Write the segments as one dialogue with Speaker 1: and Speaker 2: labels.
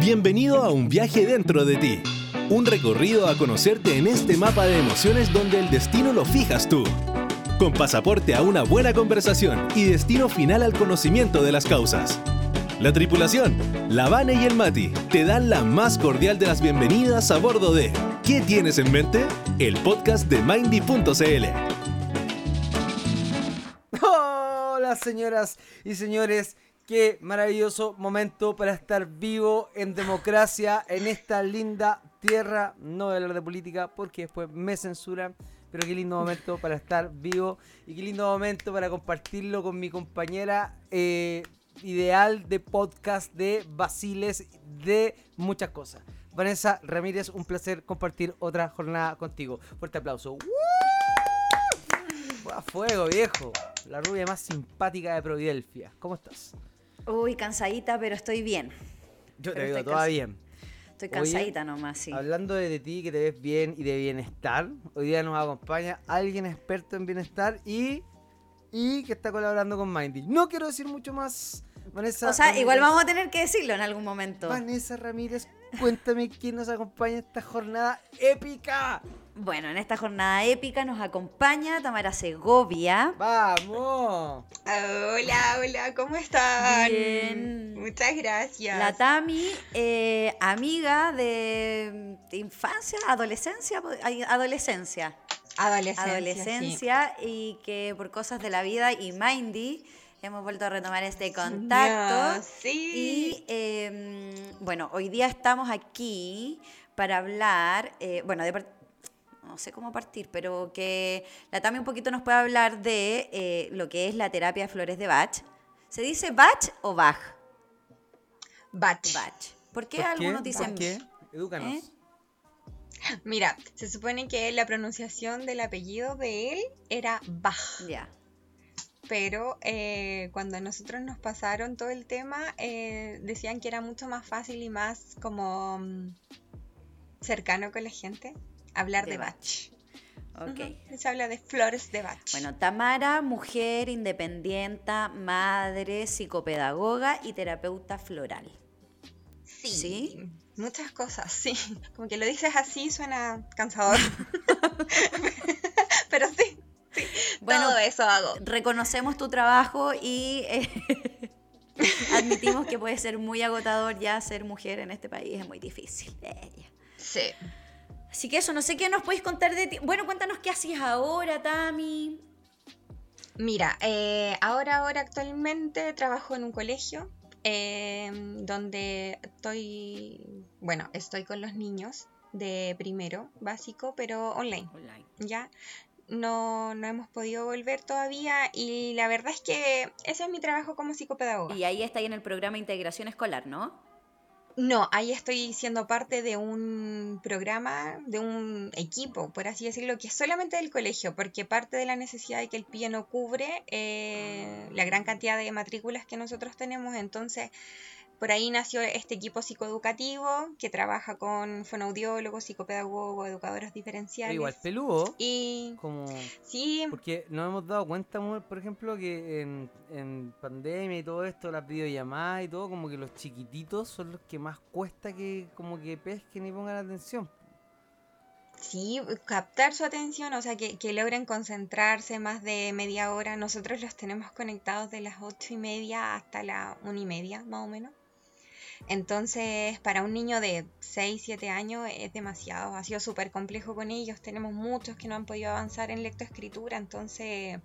Speaker 1: Bienvenido a un viaje dentro de ti. Un recorrido a conocerte en este mapa de emociones donde el destino lo fijas tú. Con pasaporte a una buena conversación y destino final al conocimiento de las causas. La tripulación, la Vane y el Mati te dan la más cordial de las bienvenidas a bordo de ¿Qué tienes en mente? El podcast de Mindy.cl.
Speaker 2: Hola señoras y señores, qué maravilloso momento para estar vivo en democracia en esta linda tierra. No voy a hablar de política porque después me censuran. Pero qué lindo momento para estar vivo y qué lindo momento para compartirlo con mi compañera eh, ideal de podcast, de Basiles, de muchas cosas. Vanessa Ramírez, un placer compartir otra jornada contigo. Fuerte aplauso. A fuego, viejo. La rubia más simpática de Providelfia. ¿Cómo estás?
Speaker 3: Uy, cansadita, pero estoy bien.
Speaker 2: Yo te digo, toda bien.
Speaker 3: Estoy
Speaker 2: Oye,
Speaker 3: cansadita nomás, sí.
Speaker 2: Hablando de ti, que te ves bien y de bienestar, hoy día nos acompaña alguien experto en bienestar y, y que está colaborando con Mindy. No quiero decir mucho más, Vanessa.
Speaker 3: O sea,
Speaker 2: Ramírez.
Speaker 3: igual vamos a tener que decirlo en algún momento.
Speaker 2: Vanessa Ramírez, cuéntame quién nos acompaña en esta jornada épica.
Speaker 3: Bueno, en esta jornada épica nos acompaña Tamara Segovia.
Speaker 2: ¡Vamos!
Speaker 4: Hola, hola, ¿cómo están?
Speaker 3: Bien.
Speaker 4: Muchas gracias.
Speaker 3: La Tami, eh, amiga de, infancia, adolescencia, adolescencia,
Speaker 4: adolescencia. sí.
Speaker 3: adolescencia y que por cosas de la vida y Mindy hemos vuelto a retomar este contacto.
Speaker 4: Sí.
Speaker 3: Y eh, bueno, hoy día estamos aquí para hablar, eh, bueno, de no sé cómo partir, pero que la Tami un poquito nos puede hablar de eh, lo que es la terapia de flores de Bach. ¿Se dice Bach o Bach?
Speaker 4: Bach.
Speaker 3: Bach. ¿Por qué
Speaker 2: ¿Por
Speaker 3: algunos dicen
Speaker 2: ¿Por qué? Edúcanos.
Speaker 3: ¿Eh?
Speaker 4: Mira, se supone que la pronunciación del apellido de él era Bach,
Speaker 3: Ya.
Speaker 4: Pero eh, cuando nosotros nos pasaron todo el tema, eh, decían que era mucho más fácil y más como mm, cercano con la gente hablar
Speaker 3: De
Speaker 4: de,
Speaker 3: Bach.
Speaker 4: Bach.
Speaker 3: Ok.
Speaker 4: Ujú, Se habla de flores de Bach.
Speaker 3: Bueno, Tamara, mujer independiente, madre, psicopedagoga y terapeuta floral.
Speaker 4: Sí.
Speaker 3: ¿Sí?
Speaker 4: Muchas cosas, sí. Como que lo dices así suena cansador. Pero sí, sí.
Speaker 3: Bueno,
Speaker 4: todo eso hago.
Speaker 3: reconocemos tu trabajo y eh, admitimos que puede ser muy agotador ya ser mujer en este país, es muy difícil. Ella.
Speaker 4: Sí.
Speaker 3: Así que eso, no sé qué nos podéis contar de ti. Bueno, cuéntanos qué hacías ahora, Tami.
Speaker 4: Mira, eh, ahora, ahora actualmente trabajo en un colegio eh, donde estoy, bueno, estoy con los niños de primero básico, pero online.
Speaker 3: Online.
Speaker 4: ya no, no hemos podido volver todavía y la verdad es que ese es mi trabajo como psicopedagoga.
Speaker 3: Y ahí está ahí en el programa de integración escolar, ¿no?
Speaker 4: No, ahí estoy siendo parte de un programa, de un equipo, por así decirlo, que es solamente del colegio, porque parte de la necesidad de que el PIE no cubre eh, la gran cantidad de matrículas que nosotros tenemos, entonces por ahí nació este equipo psicoeducativo que trabaja con fonoaudiólogos, psicopedagogos, educadores
Speaker 2: Pero
Speaker 4: diferenciales.
Speaker 2: igual peludo.
Speaker 4: Y
Speaker 2: Como...
Speaker 4: sí,
Speaker 2: Porque nos hemos dado cuenta, por ejemplo, que en, en pandemia y todo esto, las videollamadas y todo, como que los chiquititos son los que más cuesta que como que pesquen y pongan atención.
Speaker 4: Sí, captar su atención, o sea, que, que logren concentrarse más de media hora. Nosotros los tenemos conectados de las ocho y media hasta la una y media, más o menos. Entonces, para un niño de 6, 7 años es demasiado. Ha sido súper complejo con ellos. Tenemos muchos que no han podido avanzar en lectoescritura. Entonces,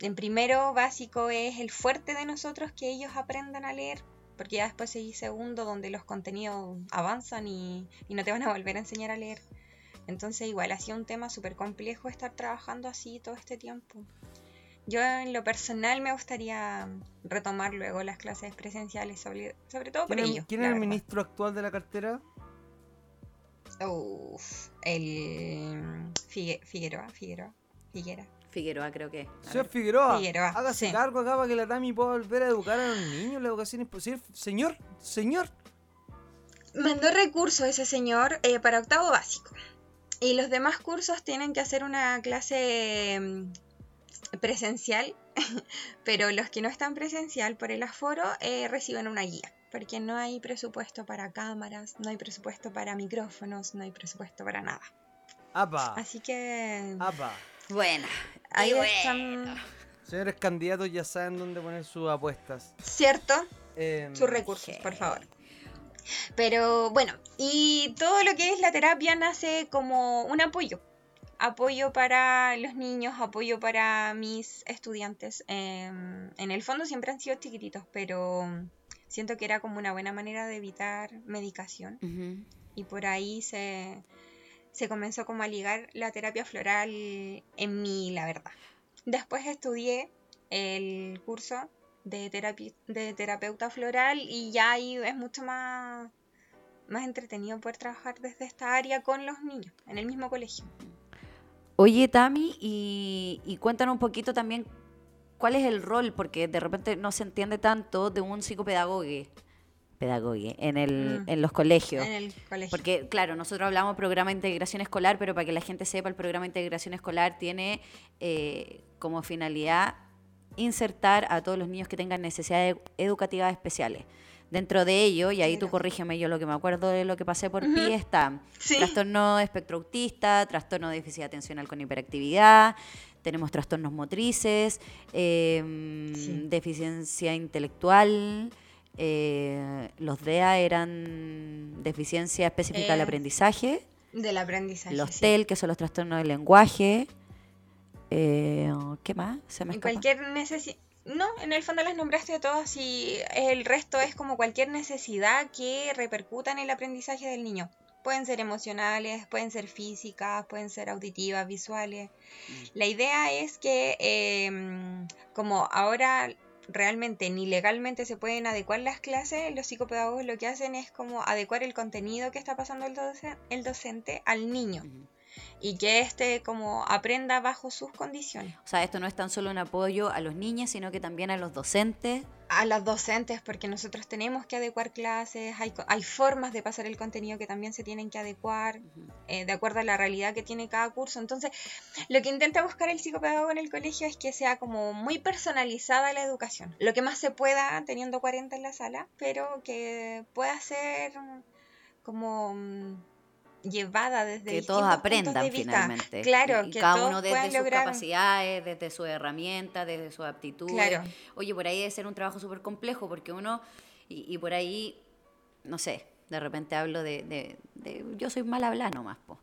Speaker 4: en primero básico es el fuerte de nosotros que ellos aprendan a leer. Porque ya después seguí segundo donde los contenidos avanzan y, y no te van a volver a enseñar a leer. Entonces igual ha sido un tema súper complejo estar trabajando así todo este tiempo. Yo en lo personal me gustaría retomar luego las clases presenciales, sobre, sobre todo por
Speaker 2: ¿Quién, es-
Speaker 4: ello.
Speaker 2: quién es el
Speaker 4: verdad.
Speaker 2: ministro actual de la cartera?
Speaker 4: Uf, el Figue- Figueroa, Figueroa, Figuera.
Speaker 3: Figueroa, creo que.
Speaker 2: Señor. Figueroa,
Speaker 4: Figueroa,
Speaker 2: hágase
Speaker 4: sí.
Speaker 2: cargo acá para que la Tami pueda volver a educar a los niños. La educación es posible. Señor, señor.
Speaker 4: Mandó recurso ese señor eh, para octavo básico. Y los demás cursos tienen que hacer una clase mm, presencial pero los que no están presencial por el aforo eh, reciben una guía, porque no hay presupuesto para cámaras, no hay presupuesto para micrófonos, no hay presupuesto para nada.
Speaker 2: ¡Apa!
Speaker 4: Así que
Speaker 2: ¡Apa!
Speaker 3: Bueno,
Speaker 4: ahí están,
Speaker 2: Señores candidatos ya saben dónde poner sus apuestas.
Speaker 4: ¿cierto?
Speaker 2: Em,
Speaker 4: Sus recursos, por favor. Pero bueno, y todo lo que es la terapia nace como un apoyo. Apoyo para los niños, apoyo para mis estudiantes. Em, en el fondo siempre han sido chiquititos, pero siento que era como una buena manera de evitar medicación. Y por ahí se, se comenzó como a ligar la terapia floral en mí, la verdad. Después estudié el curso de, de terapeuta floral y ya ahí es mucho más, más entretenido poder trabajar desde esta área con los niños en el mismo colegio.
Speaker 3: Oye, Tami, y, y cuéntanos un poquito también cuál es el rol, porque de repente no se entiende tanto de un psicopedagogo pedagogue en, el,
Speaker 4: Mm.
Speaker 3: en los colegios.
Speaker 4: En el colegio.
Speaker 3: Porque, claro, nosotros hablamos programa de integración escolar, pero para que la gente sepa, el programa de integración escolar tiene eh, como finalidad insertar a todos los niños que tengan necesidades educativas especiales. Dentro de ello, y ahí tú corrígeme, yo lo que me acuerdo de lo que pasé por. PI está
Speaker 4: Sí.
Speaker 3: trastorno espectro autista, trastorno de déficit atencional con hiperactividad, tenemos trastornos motrices, eh,
Speaker 4: Sí.
Speaker 3: deficiencia intelectual, eh, los DEA eran deficiencia específica del
Speaker 4: Eh,
Speaker 3: aprendizaje,
Speaker 4: Del aprendizaje.
Speaker 3: los
Speaker 4: sí.
Speaker 3: TEL, que son los trastornos del lenguaje, eh, ¿qué más? Se me escapa.
Speaker 4: cualquier necesidad. No, en el fondo las nombraste todas y el resto es como cualquier necesidad que repercuta en el aprendizaje del niño. Pueden ser emocionales, pueden ser físicas, pueden ser auditivas, visuales. La idea es que em, como ahora realmente ni legalmente se pueden adecuar las clases, los psicopedagogos lo que hacen es como adecuar el contenido que está pasando el, doce- el docente al niño. Y que éste como aprenda bajo sus condiciones.
Speaker 3: O sea, esto no es tan solo un apoyo a los niños, sino que también a los docentes.
Speaker 4: a las docentes porque nosotros tenemos que adecuar clases, hay, hay formas de pasar el contenido que también se tienen que adecuar eh, de acuerdo a la realidad que tiene cada curso. Entonces, lo que intenta buscar el psicopedagogo en el colegio es que sea como muy personalizada la educación, lo que más se pueda teniendo 40 en la sala, pero que pueda ser como mm, llevada desde
Speaker 3: que todos aprendan
Speaker 4: de
Speaker 3: finalmente.
Speaker 4: Claro,
Speaker 3: y,
Speaker 4: que
Speaker 3: cada
Speaker 4: todos
Speaker 3: uno desde sus
Speaker 4: lograr
Speaker 3: capacidades, desde sus herramientas, desde sus aptitudes.
Speaker 4: Claro.
Speaker 3: Oye, por ahí debe ser un trabajo súper complejo porque uno, y, y por ahí, no sé, de repente hablo de, de- de- yo soy mal hablar nomás, po.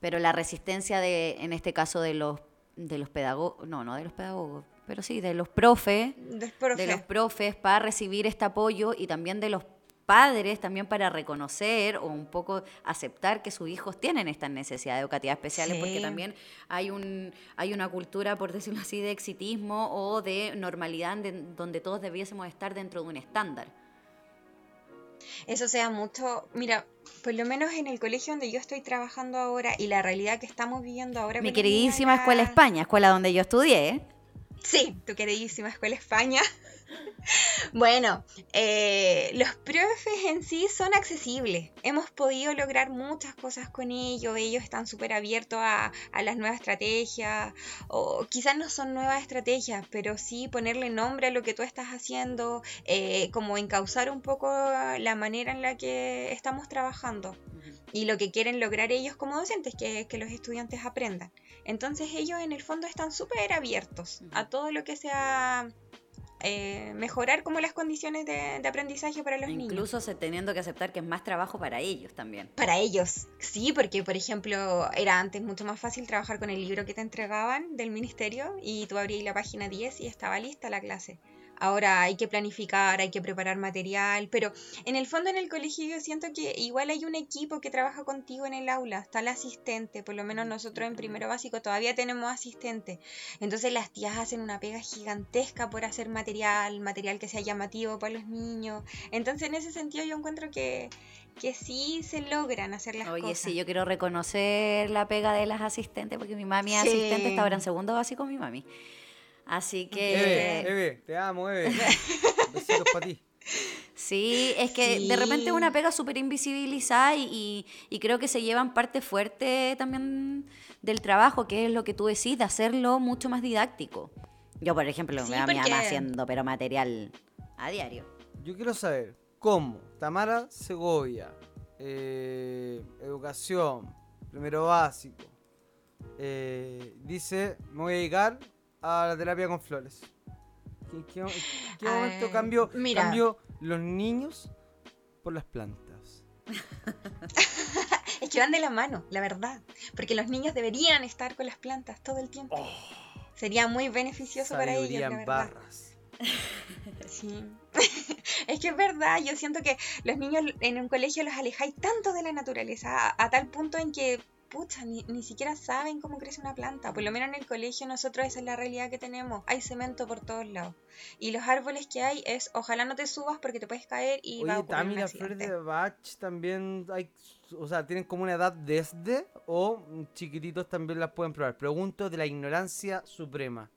Speaker 3: pero la resistencia de, en este caso de los, de los pedagogos, no, no de los pedagogos, pero sí, de los profes,
Speaker 4: del profe.
Speaker 3: de los profes para recibir este apoyo y también de los padres también para reconocer o un poco aceptar que sus hijos tienen estas necesidades educativas especiales porque también hay un hay una cultura por decirlo así de exitismo o de normalidad de- donde todos debiésemos estar dentro de un estándar
Speaker 4: Eso sea mucho, mira, por lo menos en el colegio donde yo estoy trabajando ahora y la realidad que estamos viviendo ahora.
Speaker 3: mi queridísima escuela España escuela donde yo estudié.
Speaker 4: Sí, tu queridísima escuela España. bueno, eh, los profes en sí son accesibles. Hemos podido lograr muchas cosas con ellos. Ellos están súper abiertos a, a las nuevas estrategias. O quizás no son nuevas estrategias, pero sí ponerle nombre a lo que tú estás haciendo. eh, como encauzar un poco la manera en la que estamos trabajando y lo que quieren lograr ellos como docentes, que, que los estudiantes aprendan. Entonces ellos en el fondo están súper abiertos a todo lo que sea eh, mejorar como las condiciones de, de aprendizaje para los niños.
Speaker 3: incluso teniendo que aceptar que es más trabajo para ellos también
Speaker 4: Para ellos, sí, porque por ejemplo era antes mucho más fácil trabajar con el libro que te entregaban del ministerio y tú abrías la página 10 y estaba lista la clase. Ahora hay que planificar, hay que preparar material, pero en el fondo en el colegio yo siento que igual hay un equipo que trabaja contigo en el aula, está el asistente, por lo menos nosotros en primero básico todavía tenemos asistente. Entonces las tías hacen una pega gigantesca por hacer material, material que sea llamativo para los niños. Entonces en ese sentido yo encuentro que, que sí se logran hacer las
Speaker 3: Oye,
Speaker 4: cosas.
Speaker 3: sí, yo quiero reconocer la pega de las asistentes, porque mi mami es
Speaker 4: Sí.
Speaker 3: asistente, está ahora en segundo básico mi mami. Así que...
Speaker 2: Eve, Eve, te amo, Eve. Besitos para ti.
Speaker 3: Sí, es que de repente es una pega súper invisibilizada y, y- y creo que se llevan parte fuerte también del trabajo, que es lo que tú decís, de hacerlo mucho más didáctico. Yo, por ejemplo,
Speaker 4: Sí,
Speaker 3: veo a mi mamá haciendo, pero material a diario.
Speaker 2: Yo quiero saber cómo Tamara Segovia, eh, educación, primero básico, eh, dice, me voy a dedicar a la terapia con flores. ¿En qué, en qué momento cambio,
Speaker 4: mira.
Speaker 2: cambio los niños por las plantas?
Speaker 4: Es que van de la mano, la verdad. Porque los niños deberían estar con las plantas todo el tiempo. Sería muy beneficioso para ellos, la verdad.
Speaker 2: barras.
Speaker 4: Sí. es que es verdad, yo siento que los niños en un colegio los alejáis tanto de la naturaleza, a, a tal punto en que, pucha, ni, ni siquiera saben cómo crece una planta. Por lo menos en el colegio nosotros esa es la realidad que tenemos. Hay cemento por todos lados. Y los árboles que hay es, ojalá no te subas porque te puedes caer y va a
Speaker 2: Oye,
Speaker 4: ocurrir
Speaker 2: Tami,
Speaker 4: un
Speaker 2: las flores de Bach también hay, o sea, tienen como una edad desde o chiquititos también las pueden probar. Pregunto de la ignorancia suprema.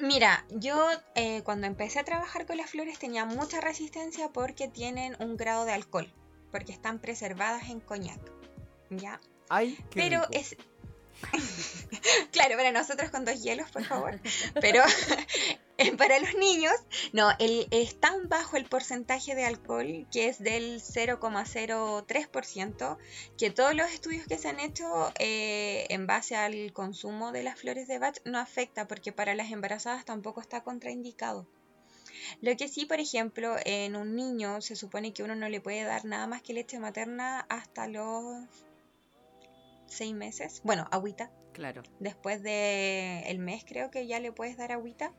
Speaker 4: Mira, yo eh, cuando empecé a trabajar con las flores tenía mucha resistencia porque tienen un grado de alcohol, porque están preservadas en coñac. ¿Ya?
Speaker 2: Ay, qué
Speaker 4: Pero
Speaker 2: rico.
Speaker 4: es. claro, para nosotros con dos hielos, por favor. Pero eh, para los niños, no, el, es tan bajo el porcentaje de alcohol, que es del 0,03%, que todos los estudios que se han hecho eh, en base al consumo de las flores de Bach no afecta, porque para las embarazadas tampoco está contraindicado. Lo que sí, por ejemplo, en un niño se supone que uno no le puede dar nada más que leche materna hasta los seis meses. Bueno, agüita.
Speaker 3: Claro.
Speaker 4: Después de el mes creo que ya le puedes dar agüita.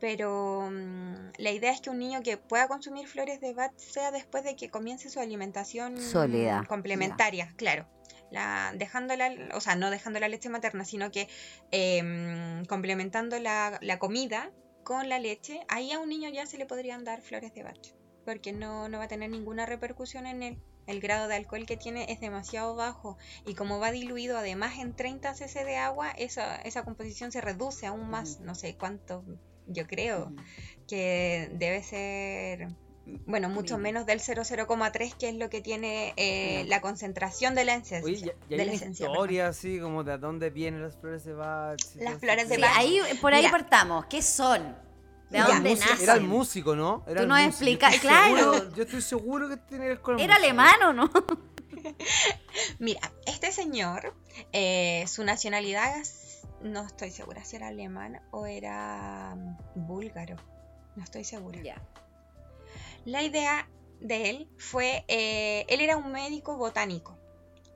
Speaker 4: Pero mm, la idea es que un niño que pueda consumir flores de Bach sea después de que comience su alimentación
Speaker 3: Sólida,
Speaker 4: complementaria, claro. La, dejando la, o sea, no dejando la leche materna, sino que em, complementando la, la comida con la leche, ahí a un niño ya se le podrían dar flores de Bach, porque no, no va a tener ninguna repercusión en él. El grado de alcohol que tiene es demasiado bajo y como va diluido además en 30 cc de agua, esa, esa composición se reduce aún más, no sé cuánto, yo creo que debe ser, bueno, mucho menos del 0,0,3 que es lo que tiene eh, la concentración de la esencia.
Speaker 2: Oye, ya, ya
Speaker 4: de
Speaker 2: hay
Speaker 4: la perdón.
Speaker 2: historia así como de dónde vienen las flores de Bach.
Speaker 4: Las flores de
Speaker 3: Sí,
Speaker 4: Bach.
Speaker 3: ahí, por ahí
Speaker 4: Mira.
Speaker 3: partamos. ¿Qué son?
Speaker 2: Era el músico, ¿no? Era
Speaker 3: Tú
Speaker 2: el
Speaker 3: nos
Speaker 2: músico.
Speaker 3: explica-
Speaker 2: Yo estoy
Speaker 3: claro.
Speaker 2: seguro- yo estoy seguro que tiene que ver con el
Speaker 3: ¿Era
Speaker 2: músico.
Speaker 3: alemán o no?
Speaker 4: Mira, este señor, eh, su nacionalidad, no estoy segura si era alemán o era mm, búlgaro, no estoy segura.
Speaker 3: Ya.
Speaker 4: La idea de él fue, eh, él era un médico botánico.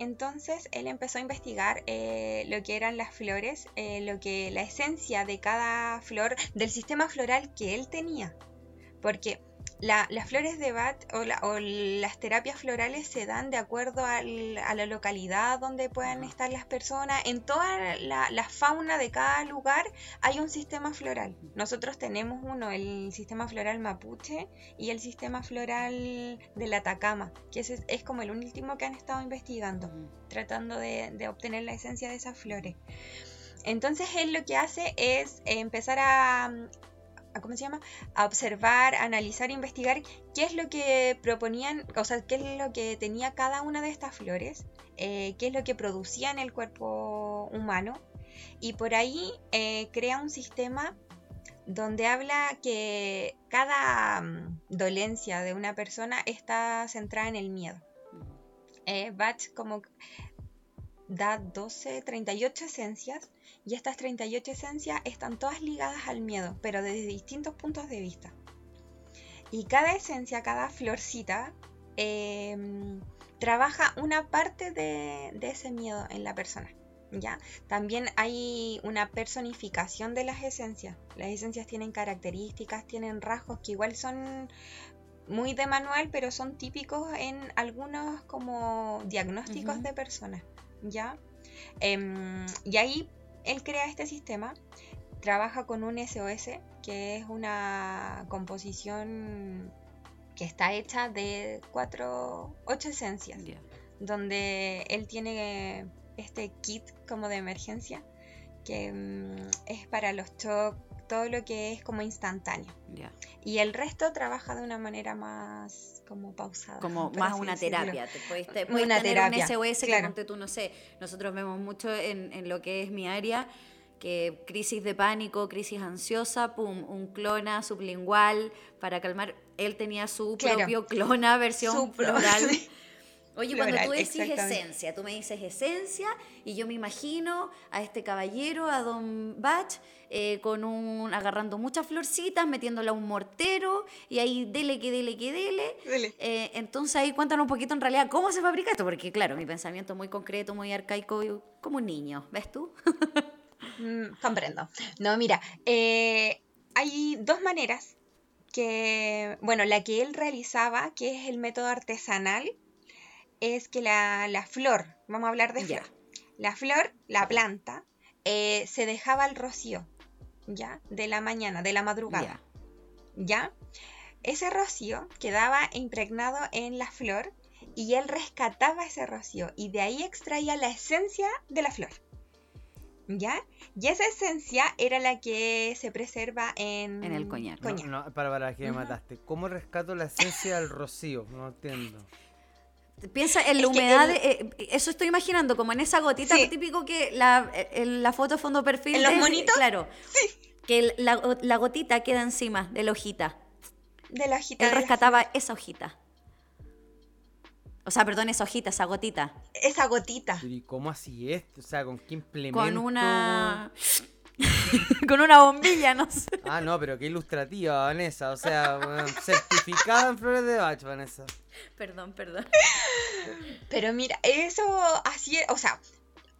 Speaker 4: Entonces él empezó a investigar eh, lo que eran las flores, eh, lo que la esencia de cada flor, del sistema floral que él tenía. Porque la- las flores de Bach o, la- o las terapias florales se dan de acuerdo al- a la localidad donde puedan estar las personas. En toda la, la fauna de cada lugar hay un sistema floral. Nosotros tenemos uno, el sistema floral mapuche y el sistema floral del Atacama, que es, es como el último que han estado investigando, tratando de, de obtener la esencia de esas flores. Entonces él lo que hace es empezar a- ¿cómo se llama? A observar, analizar, investigar qué es lo que proponían, o sea, qué es lo que tenía cada una de estas flores, eh, qué es lo que producía en el cuerpo humano y por ahí eh, crea un sistema donde habla que cada mm, dolencia de una persona está centrada en el miedo. Eh, Bach como da 12, 38 esencias y estas 38 esencias están todas ligadas al miedo, pero desde distintos puntos de vista. Y cada esencia, cada florcita, eh, trabaja una parte de, de ese miedo en la persona. ¿ya? También hay una personificación de las esencias. Las esencias tienen características, tienen rasgos que igual son muy de manual, pero son típicos en algunos como diagnósticos de personas. ¿ya? Em, y ahí él crea este sistema, trabaja con un SOS, que es una composición que está hecha de cuatro, ocho esencias, donde él tiene este kit como de emergencia, que mm, es para los shock, todo lo que es como instantáneo. Y el resto trabaja de una manera más como pausada.
Speaker 3: Como más una
Speaker 4: decirlo.
Speaker 3: terapia. Te puedes, te puedes
Speaker 4: Una
Speaker 3: tener
Speaker 4: terapia,
Speaker 3: un SOS
Speaker 4: claro.
Speaker 3: tú, no sé. Nosotros vemos mucho en, en lo que es mi área que crisis de pánico, crisis ansiosa, pum, un clona sublingual para calmar. Él tenía su
Speaker 4: Claro.
Speaker 3: propio clona versión
Speaker 4: Su
Speaker 3: floral. Oye, cuando tú decís esencia, tú me dices esencia y yo me imagino a este caballero, a Don Bach, eh, con un agarrando muchas florcitas, metiéndola a un mortero y ahí dele que dele que dele.
Speaker 4: Dele.
Speaker 3: Eh, entonces ahí cuéntanos un poquito en realidad cómo se fabrica esto, porque claro, mi pensamiento es muy concreto, muy arcaico, como un niño, ¿ves tú?
Speaker 4: Mm, comprendo. No, mira, eh, hay dos maneras que, bueno, la que él realizaba, que es el método artesanal, es que la, la flor, vamos a hablar de
Speaker 3: Ya.
Speaker 4: flor, la flor, la planta, eh, se dejaba al rocío, ¿ya? De la mañana, de la madrugada, ¿ya? Ese rocío quedaba impregnado en la flor y él rescataba ese rocío y de ahí extraía la esencia de la flor. ¿Ya? Y esa esencia era la que se preserva en,
Speaker 3: En el coñac.
Speaker 2: No,
Speaker 4: coñac.
Speaker 2: no, para, para, que me mataste. ¿Cómo rescato la esencia del rocío? No entiendo.
Speaker 3: Piensa en la
Speaker 4: Es que
Speaker 3: humedad,
Speaker 4: el-
Speaker 3: de- eh, eso estoy imaginando, como en esa gotita
Speaker 4: Sí.
Speaker 3: típico que la, eh, en la foto fondo perfil.
Speaker 4: ¿En los monitos?
Speaker 3: Claro. Que el- la, la gotita queda encima de la hojita.
Speaker 4: De la hojita.
Speaker 3: Él rescataba esa hojita. O sea, perdón, esa hojita, esa gotita.
Speaker 4: Esa gotita.
Speaker 2: Pero ¿y cómo así esto? O sea, ¿con qué implemento?
Speaker 3: Con una. con una bombilla, no sé.
Speaker 2: Ah, no, pero qué ilustrativa, Vanessa. O sea, bueno, certificada en flores de Bach, Vanessa.
Speaker 3: Perdón, perdón.
Speaker 4: Pero mira, eso así, o sea,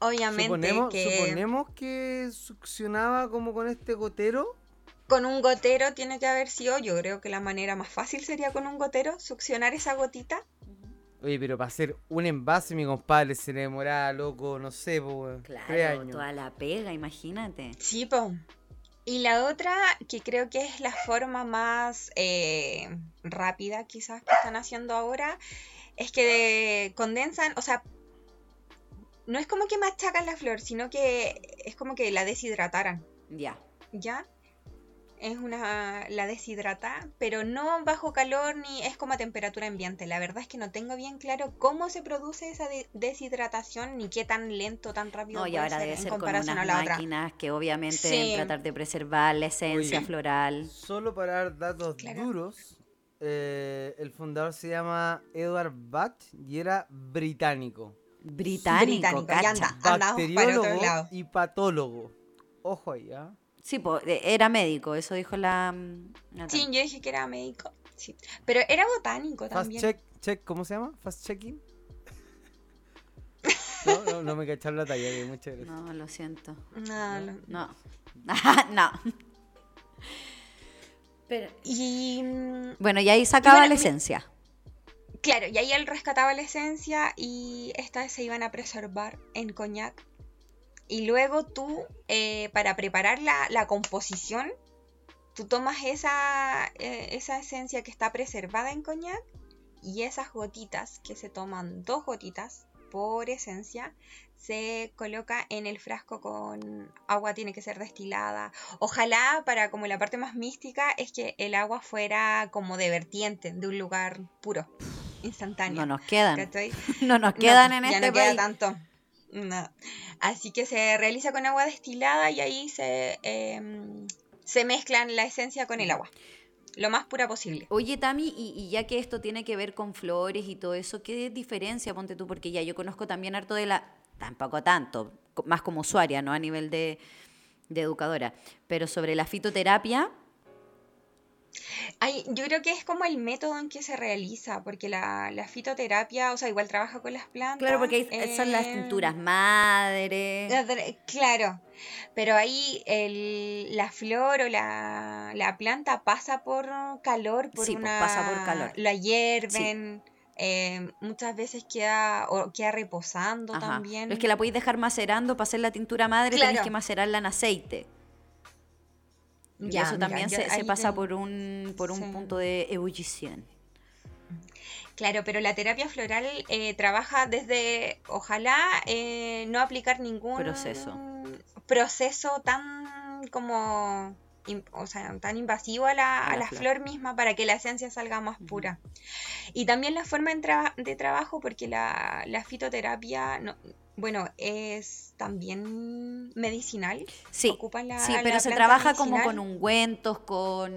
Speaker 4: obviamente
Speaker 2: Suponemos,
Speaker 4: que
Speaker 2: suponemos que succionaba como con este gotero.
Speaker 4: con un gotero tiene que haber sido, yo creo que la manera más fácil sería con un gotero, succionar esa gotita.
Speaker 2: Oye, pero para hacer un envase, mi compadre se le demoraba, loco, no sé, tres
Speaker 3: Claro,
Speaker 2: años.
Speaker 3: toda la pega, imagínate.
Speaker 4: Sí, po. Y la otra, que creo que es la forma más eh, rápida quizás que están haciendo ahora, es que condensan, o sea, no es como que machacan la flor, sino que es como que la deshidrataran,
Speaker 3: Ya.
Speaker 4: ¿ya? Es una, la deshidrata, pero no bajo calor ni es como a temperatura ambiente. La verdad es que no tengo bien claro cómo se produce esa de- deshidratación ni qué tan lento, tan rápido
Speaker 3: No, y ahora debe
Speaker 4: en
Speaker 3: ser con
Speaker 4: comparación
Speaker 3: unas
Speaker 4: a la otra.
Speaker 3: máquinas que obviamente
Speaker 4: Sí.
Speaker 3: deben tratar de preservar la esencia
Speaker 2: Oye.
Speaker 3: floral.
Speaker 2: Solo para dar datos
Speaker 4: Claro.
Speaker 2: duros, eh, el fundador se llama Edward Bach y era británico.
Speaker 3: Británico,
Speaker 4: Británico, ya
Speaker 3: cacha.
Speaker 4: anda. Andamos para otro
Speaker 2: Bacteriólogo
Speaker 4: lado.
Speaker 2: y patólogo. Ojo ahí, ¿ah?
Speaker 3: Sí, po, eh, era médico, eso dijo la... mm.
Speaker 4: Sí, yo dije que era médico. Sí. Pero era botánico
Speaker 2: Fast
Speaker 4: también.
Speaker 2: check, check, ¿cómo se llama? Fast checking. No, no, no me cacharon la talla, que muchas gracias.
Speaker 3: No, lo siento.
Speaker 4: No, no.
Speaker 3: No. no. Pero,
Speaker 4: Y mm,
Speaker 3: bueno, y ahí sacaba
Speaker 4: bueno,
Speaker 3: la esencia.
Speaker 4: claro, y ahí él rescataba la esencia y estas se iban a preservar en coñac. Y luego tú, eh, para preparar la, la composición, tú tomas esa, eh, esa esencia que está preservada en coñac y esas gotitas, que se toman dos gotitas por esencia, se coloca en el frasco con agua, tiene que ser destilada. Ojalá, para como la parte más mística, es que el agua fuera como de vertiente, de un lugar puro, instantáneo.
Speaker 3: No nos quedan.
Speaker 4: ¿cachai?
Speaker 3: No nos
Speaker 4: No,
Speaker 3: quedan en
Speaker 4: ya
Speaker 3: este
Speaker 4: no queda tanto. No. Así que se realiza con agua destilada y ahí se, em, se mezclan la esencia con el agua. Lo más pura posible.
Speaker 3: Oye, Tami, y, y ya que esto tiene que ver con flores y todo eso, ¿qué diferencia, ponte tú? Porque ya yo conozco también harto de la, tampoco tanto, más como usuaria, ¿no? A nivel de, de educadora. Pero sobre la fitoterapia,
Speaker 4: Ay, yo creo que es como el método en que se realiza, porque la, la fitoterapia, o sea, igual trabaja con las plantas.
Speaker 3: claro, porque son las
Speaker 4: eh,
Speaker 3: tinturas madre.
Speaker 4: la dre- Claro, pero ahí el- la flor o la, la planta pasa por calor, por
Speaker 3: Sí, pues, pasa por calor.
Speaker 4: La hierven, eh, muchas veces queda, o queda reposando
Speaker 3: Ajá.
Speaker 4: también.
Speaker 3: Es que la podéis dejar macerando para hacer la tintura madre, tenéis
Speaker 4: Claro.
Speaker 3: que macerarla en aceite. Y
Speaker 4: Ya,
Speaker 3: eso también se, pasa
Speaker 4: te-
Speaker 3: por un, por un
Speaker 4: Sí.
Speaker 3: punto de ebullición.
Speaker 4: Claro, pero la terapia floral eh, trabaja desde, ojalá, eh, no aplicar ningún
Speaker 3: Proceso.
Speaker 4: proceso tan como o sea, tan invasivo a la,
Speaker 3: A la flor.
Speaker 4: flor. misma para que la esencia salga más pura. Y también la forma tra- de trabajo, porque la, la fitoterapia, no, bueno, es también medicinal.
Speaker 3: Sí,
Speaker 4: Ocupan la-
Speaker 3: sí,
Speaker 4: la
Speaker 3: pero se trabaja como con ungüentos, con,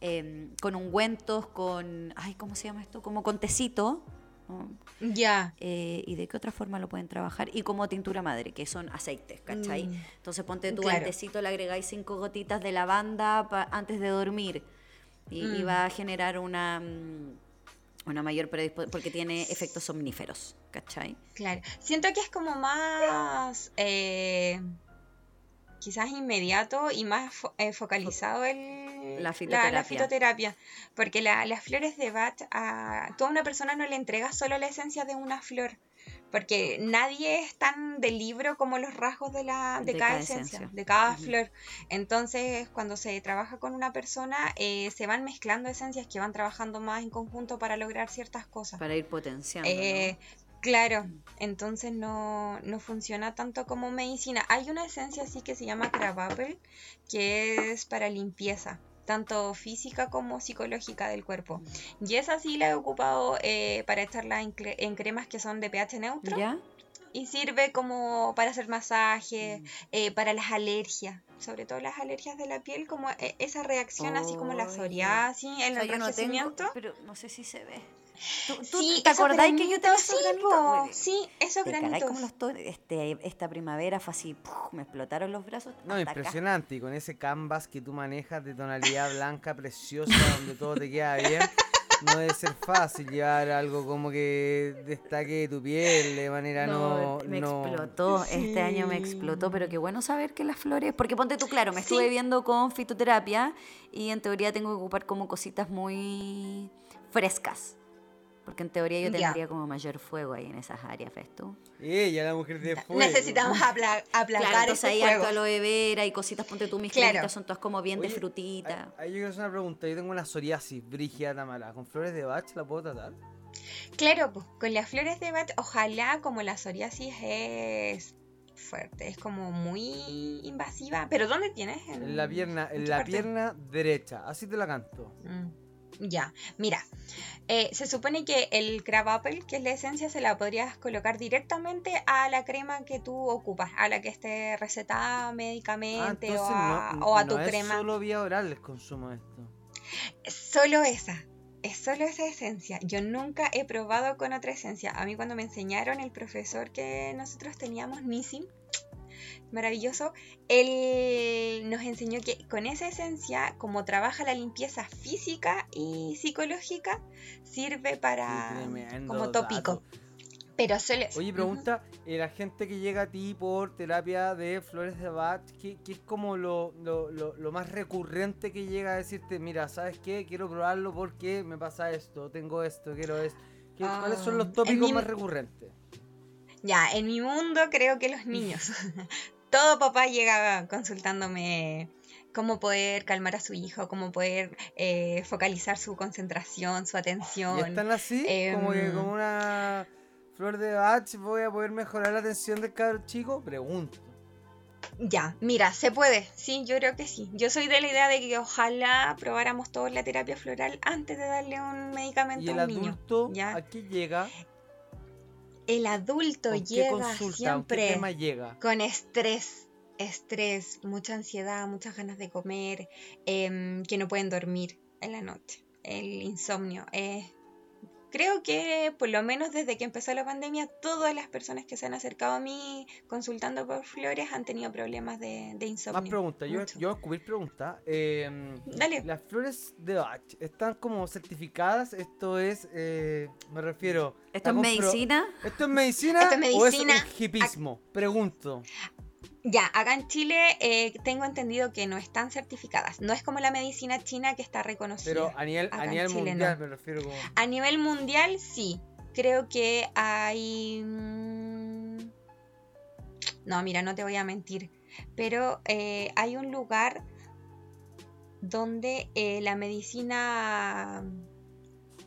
Speaker 3: em, con ungüentos, con, ay, ¿cómo se llama esto? Como con tecito. ¿no?
Speaker 4: Ya.
Speaker 3: Eh, ¿Y de qué otra forma lo pueden trabajar? Y como tintura madre, que son aceites, ¿cachai?
Speaker 4: Mm.
Speaker 3: Entonces ponte tú
Speaker 4: Claro.
Speaker 3: al tecito, le agregáis cinco gotitas de lavanda pa- antes de dormir. Y, y
Speaker 4: Mm.
Speaker 3: va a generar una, mm, una mayor predisposición, porque tiene efectos somníferos, ¿cachai?
Speaker 4: Claro, siento que es como más eh, quizás inmediato y más fo- eh, focalizado el,
Speaker 3: La fitoterapia.
Speaker 4: fitoterapia, porque la- las flores de Bach a toda una persona no le entrega solo la esencia de una flor, porque nadie es tan de libro como los rasgos de, la, de,
Speaker 3: De
Speaker 4: cada
Speaker 3: cada
Speaker 4: esencia,
Speaker 3: esencia.
Speaker 4: de cada flor. Entonces, cuando se trabaja con una persona, eh, se van mezclando esencias que van trabajando más en conjunto para lograr ciertas cosas.
Speaker 3: Para ir potenciando. ¿no?
Speaker 4: Claro, entonces no, no funciona tanto como medicina. Hay una esencia así que se llama crabapple, que es para limpieza, tanto física como psicológica del cuerpo. Y esa sí la he ocupado eh, para echarla en, cre- en cremas que son de pH neutro
Speaker 3: ¿Ya?
Speaker 4: y sirve como para hacer masaje, eh, para las alergias, sobre todo las alergias de la piel, como eh, esa reacción así como la psoriasis, el
Speaker 3: O sea, yo no tengo,
Speaker 4: enrojecimiento.
Speaker 3: pero no sé si se ve. ¿Tú, tú
Speaker 4: Sí,
Speaker 3: te
Speaker 4: esos
Speaker 3: acordáis que yo
Speaker 4: granitos,
Speaker 3: esos
Speaker 4: sí,
Speaker 3: granitos?
Speaker 4: sí, esos
Speaker 3: Te
Speaker 4: granitos.
Speaker 3: como los to- este, esta primavera fue así, ¡puf! me explotaron los brazos.
Speaker 2: No,
Speaker 3: acá.
Speaker 2: impresionante. Y con ese canvas que tú manejas de tonalidad blanca preciosa, donde todo te queda bien, no debe ser fácil llevar algo como que destaque tu piel de manera no.
Speaker 3: me
Speaker 2: no-
Speaker 3: explotó, este año me explotó, pero qué bueno saber que las flores, porque ponte tú, claro, me estuve viendo con fitoterapia y en teoría tengo que ocupar como cositas muy frescas, porque en teoría yo
Speaker 4: Ya.
Speaker 3: tendría como mayor fuego ahí en esas áreas, ¿ves tú?
Speaker 2: Ella, la mujer de fuego.
Speaker 4: Necesitamos apla- aplacar
Speaker 3: Claro, entonces
Speaker 4: fuego.
Speaker 3: harto aloe vera y cositas, ponte tú, mis
Speaker 4: Claro.
Speaker 3: son todas como bien de
Speaker 2: Oye,
Speaker 3: frutita.
Speaker 2: Ahí yo quiero hacer una pregunta. Yo tengo una psoriasis brígida Tamara. ¿Con flores de Bach la puedo tratar?
Speaker 4: Claro, pues con las flores de Bach, ojalá como la psoriasis es fuerte, es como muy invasiva. ¿Pero dónde tienes?
Speaker 2: En la pierna, en la
Speaker 4: parte?
Speaker 2: pierna derecha. Así te la canto.
Speaker 4: Mm, Ya, mira, eh, se supone que el crab apple, que es la esencia, se la podrías colocar directamente a la crema que tú ocupas, a la que esté recetada
Speaker 2: Ah,
Speaker 4: médicamente o a,
Speaker 2: no,
Speaker 4: o a
Speaker 2: no
Speaker 4: tu
Speaker 2: es
Speaker 4: crema.
Speaker 2: solo vía oral el consumo de esto.
Speaker 4: Solo esa. Es solo esa esencia. Yo nunca he probado con otra esencia. A mí cuando me enseñaron el profesor que nosotros teníamos, Nissim, maravilloso, él nos enseñó que con esa esencia, como trabaja la limpieza física y psicológica, sirve para como tópico.
Speaker 2: dato.
Speaker 4: Pero solo...
Speaker 2: Oye, pregunta, eh, la gente que llega a ti por terapia de flores de Bach, ¿qué, qué es como lo, lo- lo- lo más recurrente que llega a decirte, mira, ¿sabes qué? Quiero probarlo porque me pasa esto, tengo esto, quiero esto. ¿Qué- ¿Cuáles son
Speaker 4: Ah,
Speaker 2: los tópicos
Speaker 4: mi-
Speaker 2: más recurrentes?
Speaker 4: Ya, en mi mundo creo que los niños. Todo papá llega consultándome cómo poder calmar a su hijo, cómo poder eh, focalizar su concentración, su
Speaker 2: ¿Y
Speaker 4: atención.
Speaker 2: están así? como que
Speaker 4: Em,
Speaker 2: con una flor de Bach voy a poder mejorar la atención del cabro chico? Pregunto.
Speaker 4: Ya, mira, se puede. Sí, yo creo que sí. Yo soy de la idea de que ojalá probáramos todos la terapia floral antes de darle un medicamento
Speaker 2: ¿Y el
Speaker 4: a un niño.
Speaker 2: adulto
Speaker 4: ¿ya?
Speaker 2: a qué llega?
Speaker 4: El adulto
Speaker 2: ¿Con qué
Speaker 4: llega siempre
Speaker 2: tema llega?
Speaker 4: con estrés, estrés, mucha ansiedad, muchas ganas de comer, em, que no pueden dormir en la noche, el insomnio. eh, creo que por lo menos desde que empezó la pandemia, todas las personas que se han acercado a mí consultando por flores han tenido problemas de, de insomnio.
Speaker 2: Más preguntas, yo, yo voy a descubrir preguntas. Em,
Speaker 4: Dale.
Speaker 2: Las flores de Bach están como certificadas. Esto es, eh, me refiero.
Speaker 3: ¿Esto es
Speaker 2: ¿está compro-
Speaker 3: medicina?
Speaker 2: ¿Esto es medicina?
Speaker 4: Esto es
Speaker 2: ¿O
Speaker 4: medicina.
Speaker 2: es un hipismo? Pregunto.
Speaker 4: Ya, acá en Chile eh, tengo entendido que no están certificadas. No es como la medicina china que está reconocida.
Speaker 2: Pero a nivel,
Speaker 4: Acá
Speaker 2: a
Speaker 4: en
Speaker 2: nivel
Speaker 4: Chile
Speaker 2: mundial
Speaker 4: no.
Speaker 2: me refiero como.
Speaker 4: A nivel mundial, sí. Creo que hay... mm, No, mira, no te voy a mentir. Pero eh, hay un lugar donde eh, la medicina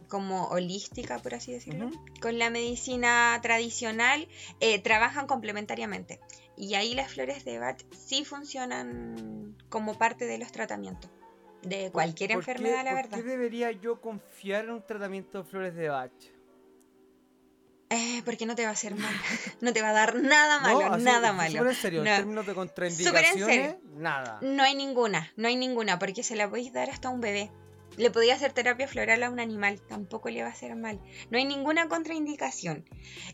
Speaker 4: como holística, por así decirlo, con la medicina tradicional eh, trabajan complementariamente. Y ahí las flores de Bach sí funcionan como parte de los tratamientos de cualquier
Speaker 2: ¿Por qué-
Speaker 4: enfermedad, la
Speaker 2: por
Speaker 4: verdad.
Speaker 2: qué debería yo confiar en un tratamiento de flores de Bach?
Speaker 4: Eh, porque no te va a hacer mal, no te va a dar nada malo,
Speaker 2: No, así,
Speaker 4: nada
Speaker 2: súper
Speaker 4: malo.
Speaker 2: en serio,
Speaker 4: No.
Speaker 2: en términos de contraindicaciones,
Speaker 4: serio.
Speaker 2: nada.
Speaker 4: No hay ninguna, no hay ninguna, porque se la podéis dar hasta a un bebé. Le podía hacer terapia floral a un animal, tampoco le va a hacer mal. No hay ninguna contraindicación.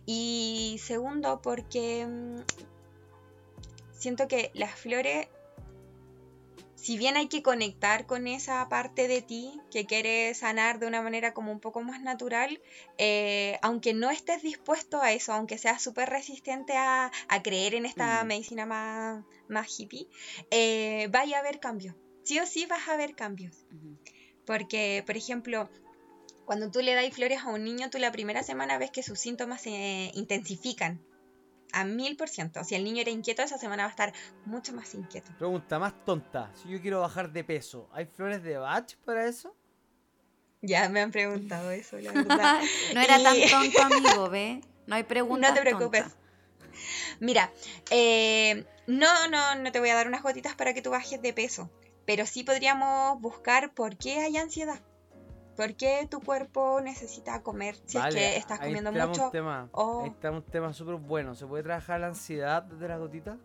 Speaker 4: Y segundo, porque mm, siento que las flores, si bien hay que conectar con esa parte de ti que quiere sanar de una manera como un poco más natural, eh, aunque no estés dispuesto a eso, aunque seas súper resistente a, a creer en esta
Speaker 2: Mm.
Speaker 4: medicina más, más hippie, eh, vaya a haber cambios. Sí o sí vas a ver cambios. Porque, por ejemplo, cuando tú le das flores a un niño, tú la primera semana ves que sus síntomas se intensifican a mil por ciento. Si el niño era inquieto, esa semana va a estar mucho más inquieto.
Speaker 2: Pregunta más tonta. Si yo quiero bajar de peso, ¿hay flores de Bach para eso?
Speaker 4: Ya me han preguntado eso, la verdad.
Speaker 3: no era tan tonto, amigo, ¿ve? No hay preguntas
Speaker 4: No te preocupes. Mira, eh, no, no, no te voy a dar unas gotitas para que tú bajes de peso, pero sí podríamos buscar por qué hay ansiedad. ¿Por qué tu cuerpo necesita comer si
Speaker 2: Vale,
Speaker 4: es que estás
Speaker 2: ahí
Speaker 4: comiendo
Speaker 2: tenemos
Speaker 4: mucho?
Speaker 2: Un tema,
Speaker 4: o-
Speaker 2: Ahí está un tema súper bueno. ¿Se puede trabajar la ansiedad desde las gotitas?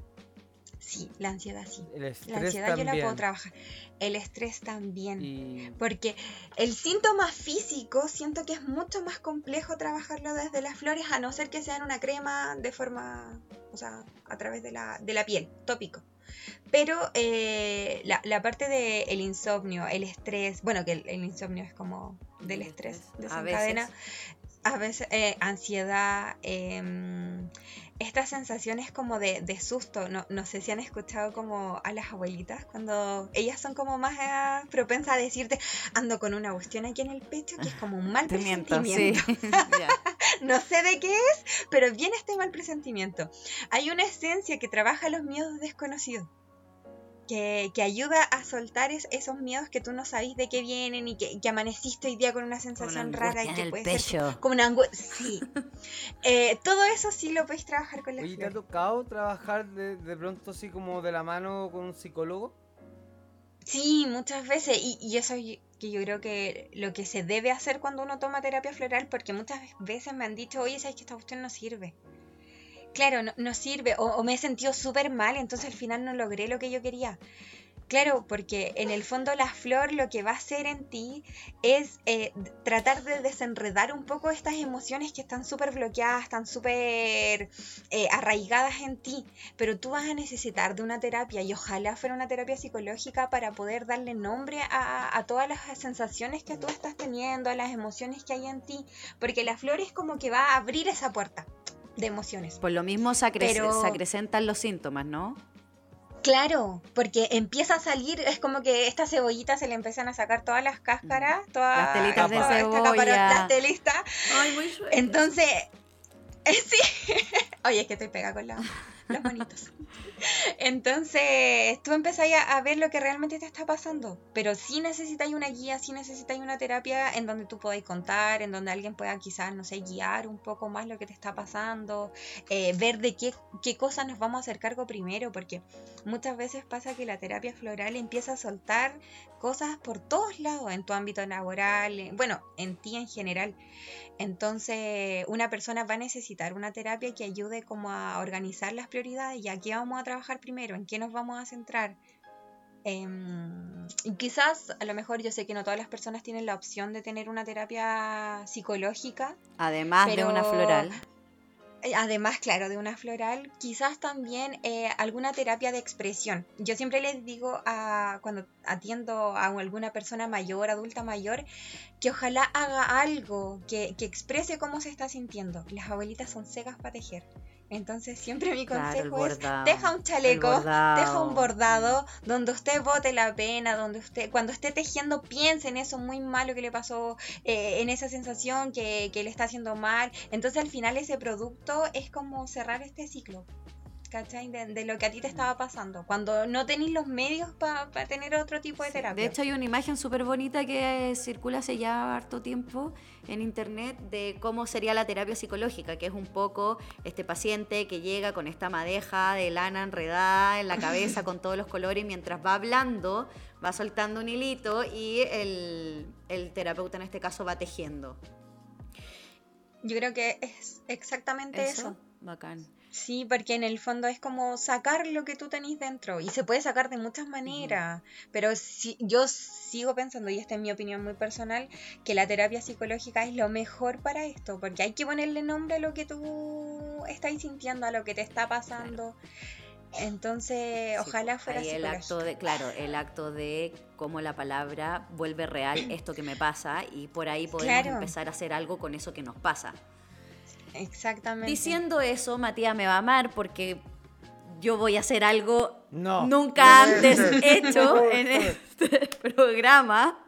Speaker 4: Sí, la ansiedad sí.
Speaker 2: El estrés
Speaker 4: La ansiedad
Speaker 2: también.
Speaker 4: yo la puedo trabajar. El estrés también.
Speaker 2: Y
Speaker 4: Porque el síntoma físico siento que es mucho más complejo trabajarlo desde las flores, a no ser que sean una crema de forma, o sea, a través de la, de la piel, tópico. Pero eh, la, la parte del insomnio, el estrés, bueno, que el, el insomnio es como del
Speaker 3: El
Speaker 4: estrés, desencadena. A veces, eh, ansiedad, em, estas sensaciones como de, de susto. No, no sé si han escuchado como a las abuelitas cuando ellas son como más eh, propensas a decirte ando con una cuestión aquí en el pecho que es como un mal
Speaker 3: Te miento, sí.
Speaker 4: presentimiento. No sé de qué es, pero viene este mal presentimiento. Hay una esencia que trabaja los miedos desconocidos. Que, que ayuda a soltar es- esos miedos que tú no sabes de qué vienen y que, que amaneciste hoy día con una sensación
Speaker 3: una
Speaker 4: rara y que puede ser como una angustia. Sí. Eh, todo eso sí lo podéis trabajar con la
Speaker 2: Oye, ¿te ha tocado trabajar de, de pronto así como de la mano con un psicólogo?
Speaker 4: Sí, muchas veces. Y, y eso que yo creo que lo que se debe hacer cuando uno toma terapia floral, porque muchas veces me han dicho, oye, sabes que esta cuestión no sirve. Claro, no, sirve. O, me he sentido súper mal, entonces al final no logré lo que yo quería. Claro, porque en el fondo la flor lo que va a hacer en ti es eh, tratar de desenredar un poco estas emociones que están súper bloqueadas, están súper eh, arraigadas en ti, pero tú vas a necesitar de una terapia y ojalá fuera una terapia psicológica para poder darle nombre a, a todas las sensaciones que tú estás teniendo, a las emociones que hay en ti, porque la flor es como que va a abrir esa puerta de emociones.
Speaker 3: Por lo mismo se, acrec-
Speaker 4: Pero-
Speaker 3: se acrecentan los síntomas, ¿no?
Speaker 4: Claro, porque empieza a salir, es como que esta cebollita se le empiezan a sacar todas las cáscaras, todas
Speaker 3: Las telitas de
Speaker 4: toda
Speaker 3: cebolla.
Speaker 4: caparota- las telitas.
Speaker 3: Ay, muy
Speaker 4: Entonces, sí. Oye, es que estoy pegada con la- los monitos. Entonces, tú empezás a, ver lo que realmente te está pasando. Pero sí necesitáis una guía, sí necesitáis una terapia en donde tú podáis contar, en donde alguien pueda quizás, no sé, guiar un poco más lo que te está pasando, eh, ver de qué, qué cosas nos vamos a hacer cargo primero, porque muchas veces pasa que la terapia floral empieza a soltar cosas por todos lados, en tu ámbito laboral, en- bueno, en ti en general. Entonces, una persona va a necesitar una terapia que ayude como a organizar las prioridades y a qué vamos a trabajar primero, en qué nos vamos a centrar. Em, y quizás, a lo mejor yo sé que no todas las personas tienen la opción de tener una terapia psicológica,
Speaker 3: Además de una floral.
Speaker 4: eh, Además, claro, de una floral, quizás también eh, alguna terapia de expresión. Yo siempre les digo a, cuando atiendo a alguna persona mayor, adulta mayor, que ojalá haga algo que, que exprese cómo se está sintiendo. Las abuelitas son secas para tejer. Entonces siempre mi
Speaker 3: Claro,
Speaker 4: consejo es,
Speaker 3: bordado,
Speaker 4: deja un chaleco, deja un bordado donde usted bote la pena, donde usted, cuando esté tejiendo, piense en eso muy malo que le pasó, eh, en esa sensación que, que le está haciendo mal. Entonces al final ese producto es como cerrar este ciclo. ¿cachai? De, de lo que a ti te estaba pasando. Cuando no tenéis los medios para tener otro tipo de terapia.
Speaker 3: De hecho, hay una imagen súper bonita que circula hace ya harto tiempo en internet de cómo sería la terapia psicológica, que es un poco este paciente que llega con esta madeja de lana enredada en la cabeza con todos los colores y mientras va hablando va soltando un hilito y el, el terapeuta en este caso va tejiendo.
Speaker 4: Yo creo que es exactamente eso.
Speaker 3: Bacán.
Speaker 4: Sí, porque en el fondo es como sacar lo que tú tenés dentro y se puede sacar de muchas maneras, pero si, yo sigo pensando, y esta es mi opinión muy personal, que la terapia psicológica es lo mejor para esto, porque hay que ponerle nombre a lo que tú estás sintiendo, a lo que te está pasando. Entonces, ojalá
Speaker 3: pues,
Speaker 4: fuera
Speaker 3: ahí el acto de, claro, el acto de cómo la palabra vuelve real esto que me pasa y por ahí podemos
Speaker 4: Claro.
Speaker 3: empezar a hacer algo con eso que nos pasa.
Speaker 4: Exactamente.
Speaker 3: Diciendo eso, Matías me va a amar porque yo voy a hacer algo
Speaker 2: No.
Speaker 3: nunca
Speaker 2: No,
Speaker 3: antes hecho en este programa.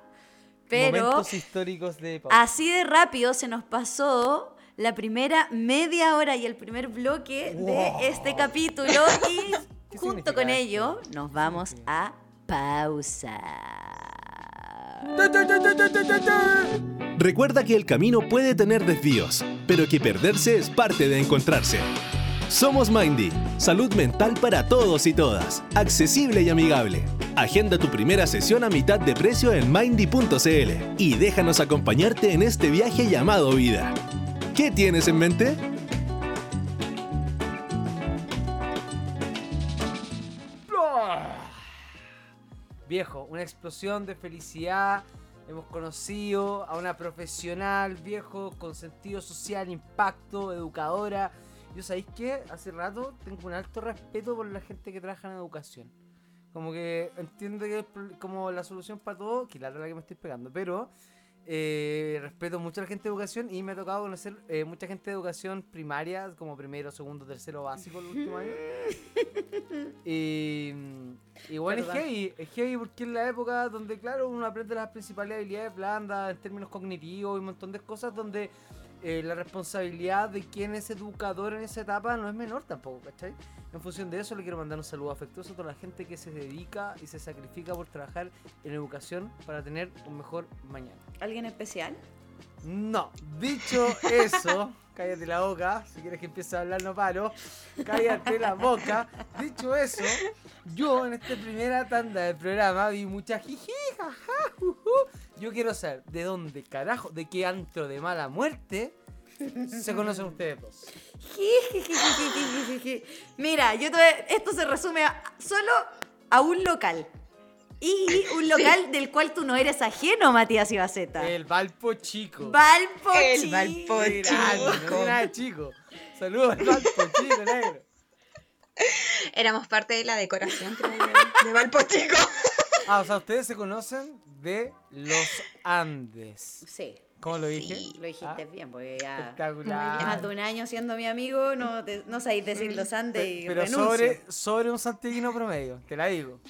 Speaker 3: Pero
Speaker 2: Momentos históricos de
Speaker 3: así de rápido se nos pasó la primera media hora y el primer bloque
Speaker 2: Wow.
Speaker 3: de este capítulo y
Speaker 2: ¿Qué
Speaker 3: junto con
Speaker 2: esto?
Speaker 3: ello nos vamos a pausa.
Speaker 1: Recuerda que el camino puede tener desvíos, pero que perderse es parte de encontrarse. Somos Mindy, salud mental para todos y todas, accesible y amigable. Agenda tu primera sesión a mitad de precio en mindy.cl y déjanos acompañarte en este viaje llamado vida. ¿Qué tienes en mente?
Speaker 2: Viejo, una explosión de felicidad. Hemos conocido a una profesional, viejo, con sentido social, impacto, educadora. Yo, ¿sabéis qué? Hace rato tengo un alto respeto por la gente que trabaja en educación. Como que entiendo que es como la solución para todo, que la verdad que me estoy pegando, pero eh, respeto mucho a la gente de educación y me ha tocado conocer eh, mucha gente de educación primaria, como primero, segundo, tercero básico el último año. Y, y bueno, es heavy, es heavy porque es la época donde, claro, uno aprende las principales habilidades blandas en términos cognitivos y un montón de cosas donde eh, la responsabilidad de quien es educador en esa etapa no es menor tampoco, ¿cachai? En función de eso le quiero mandar un saludo afectuoso a toda la gente que se dedica y se sacrifica por trabajar en educación para tener un mejor mañana.
Speaker 3: ¿Alguien especial?
Speaker 2: No, dicho eso, cállate la boca, si quieres que empiece a hablar no paro, cállate la boca. Dicho eso, yo en esta primera tanda del programa vi mucha jiji, jaja, juju. Yo quiero saber de dónde carajo, de qué antro de mala muerte se conocen ustedes dos.
Speaker 3: Mira, yo te- esto se resume a- solo a un local. Y un local del cual tú no eres ajeno, Matías Ibaceta.
Speaker 2: El Valpo Chico.
Speaker 3: Valpo
Speaker 4: El
Speaker 3: Chico.
Speaker 4: Valpo Chico.
Speaker 2: nada de chico. Saludos al Valpo Chico, negro.
Speaker 4: Éramos parte de la decoración, creo de Valpo Chico.
Speaker 2: Ah, o sea, ustedes se conocen de los Andes.
Speaker 3: Sí,
Speaker 2: ¿Cómo lo dije?
Speaker 4: Sí.
Speaker 3: lo dijiste
Speaker 2: Ah,
Speaker 3: bien, porque ya
Speaker 2: Espectacular.
Speaker 3: más de un año siendo mi amigo, no, te- no sabéis decir los Andes y
Speaker 2: Pero
Speaker 3: renuncio.
Speaker 2: sobre, sobre un santiaguino promedio, te la digo.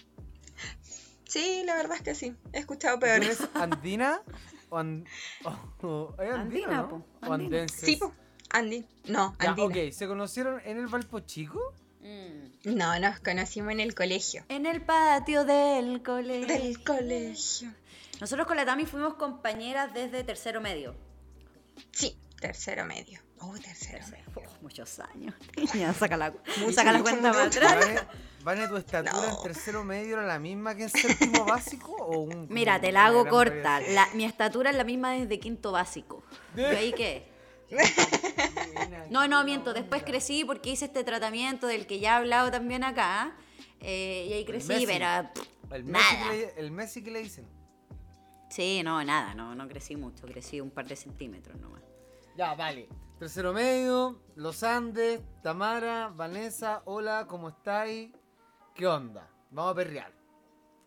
Speaker 4: Sí, la verdad es que sí. He escuchado
Speaker 2: ¿Tú
Speaker 4: peores.
Speaker 2: eres andina o, an- o- o- ¿es andina,
Speaker 3: Andina,
Speaker 2: no?
Speaker 3: po,
Speaker 2: ¿O andenses?
Speaker 4: Sí, po. Andy. No,
Speaker 2: Ya,
Speaker 4: Andina.
Speaker 2: ok, ¿se conocieron en el Valpo Chico?
Speaker 3: Mm.
Speaker 4: No, nos conocimos en el colegio.
Speaker 3: En el patio del colegio.
Speaker 4: Del colegio.
Speaker 3: Nosotros con la Tami fuimos compañeras desde tercero medio.
Speaker 4: Sí, tercero medio. Oh, tercero medio.
Speaker 3: Oh, muchos años. Ya, saca la,
Speaker 4: Mucho,
Speaker 3: saca la
Speaker 4: mucho,
Speaker 3: cuenta para atrás.
Speaker 2: Vane, ¿tu estatura
Speaker 4: No.
Speaker 2: en tercero medio era la misma que en séptimo básico? O un,
Speaker 3: Mira, te la hago corta. La- mi estatura es la misma desde quinto básico. ¿De ahí qué? No, no, miento. Después crecí porque hice este tratamiento del que ya he hablado también acá. eh, y ahí crecí,
Speaker 2: Messi.
Speaker 3: pero...
Speaker 2: El Messi,
Speaker 3: Nada.
Speaker 2: que le, el Messi que le dicen.
Speaker 3: Sí, no, nada. No, no crecí mucho. Crecí un par de centímetros nomás.
Speaker 2: Ya, vale. Tercero medio, Los Andes, Tamara, Vanessa, hola, ¿cómo estáis? ¿Qué onda? Vamos a perrear.